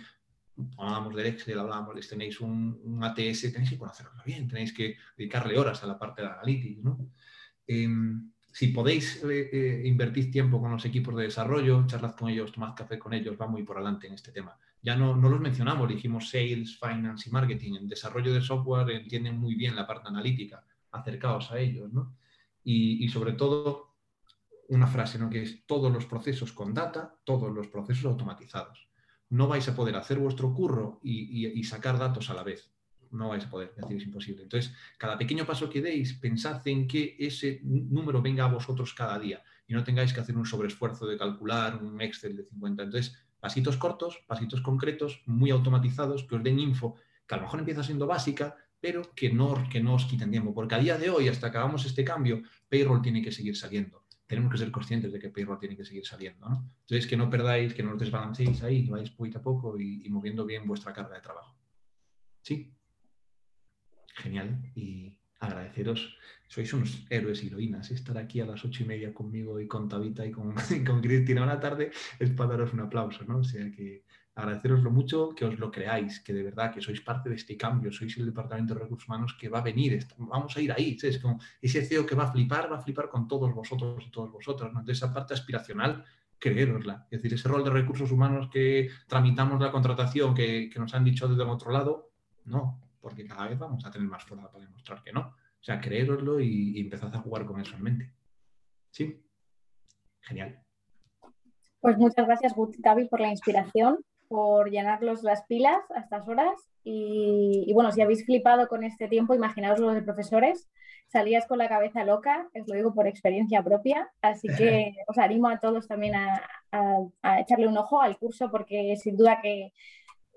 hablábamos del Excel, hablábamos tenéis un, ATS, tenéis que conocerlo bien, tenéis que dedicarle horas a la parte de analytics. ¿no? Em, si podéis invertir tiempo con los equipos de desarrollo, charlad con ellos, tomad café con ellos, va muy por adelante en este tema ya no, no, los mencionamos, dijimos sales, finance y marketing. En desarrollo de software entienden muy bien la parte analítica, acercaos a ellos, ¿no? Y, sobre todo, una frase, ¿no? Que es todos los procesos con data, todos los procesos automatizados. No vais a poder hacer vuestro curro y, sacar datos a la vez. No vais a poder, es decir, es imposible. Entonces, cada pequeño paso que deis, pensad en que ese número venga a vosotros cada día y no tengáis que hacer un sobreesfuerzo de calcular un Excel de 50. Entonces, pasitos cortos, pasitos concretos, muy automatizados, que os den info, que a lo mejor empieza siendo básica, pero que no, que no os quiten tiempo, porque a día de hoy, hasta que este cambio, payroll tiene que seguir saliendo. Tenemos que ser conscientes de que payroll tiene que seguir saliendo. ¿no? Entonces, que no perdáis, que no os desbalancéis ahí, que vais poquito a poco y, y moviendo bien vuestra carga de trabajo. ¿Sí? Genial. Y agradeceros. Sois unos héroes y heroínas. Estar aquí a las ocho y media conmigo y con Tabita y con, y con Cristina una tarde es para daros un aplauso, ¿no? O sea que agradeceroslo mucho, que os lo creáis, que de verdad que sois parte de este cambio, sois el Departamento de Recursos Humanos que va a venir, vamos a ir ahí, es como ese CEO que va a flipar, va a flipar con todos vosotros y todos vosotros, ¿no? Entonces esa parte aspiracional, creérosla, es decir, ese rol de recursos humanos que tramitamos la contratación, que, que nos han dicho desde otro lado, no, porque cada vez vamos a tener más fuerza para demostrar que no. O sea, creéroslo y, y empezad a jugar con eso en mente. ¿Sí? Genial. Pues muchas gracias, Gaby, por la inspiración, por llenarlos las pilas a estas horas. Y, y, bueno, si habéis flipado con este tiempo, imaginaos los de profesores. Salías con la cabeza loca, os lo digo por experiencia propia. Así que os animo a todos también a, a, a echarle un ojo al curso, porque sin duda que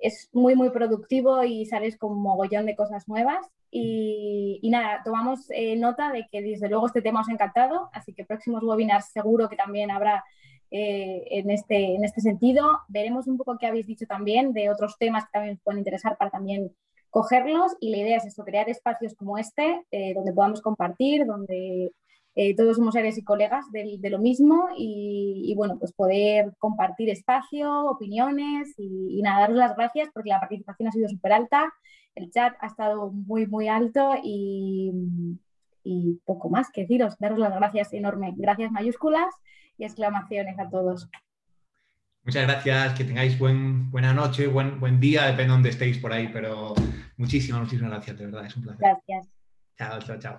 es muy, muy productivo y sales con un mogollón de cosas nuevas. Y, y nada, tomamos eh, nota de que desde luego este tema os ha encantado, así que próximos webinars seguro que también habrá eh, en, este, en este sentido. Veremos un poco qué habéis dicho también de otros temas que también os pueden interesar para también cogerlos y la idea es esto, crear espacios como este eh, donde podamos compartir, donde eh, todos somos seres y colegas de, de lo mismo y, y, bueno, pues poder compartir espacio, opiniones y, y, nada, daros las gracias porque la participación ha sido súper alta, el chat ha estado muy, muy alto y, y poco más que deciros, daros las gracias enorme, gracias mayúsculas y exclamaciones a todos. Muchas gracias, que tengáis buen, buena noche, buen, buen día, depende de dónde estéis por ahí, pero muchísimas, muchísimas gracias, de verdad, es un placer. Gracias. Chao, chao, chao.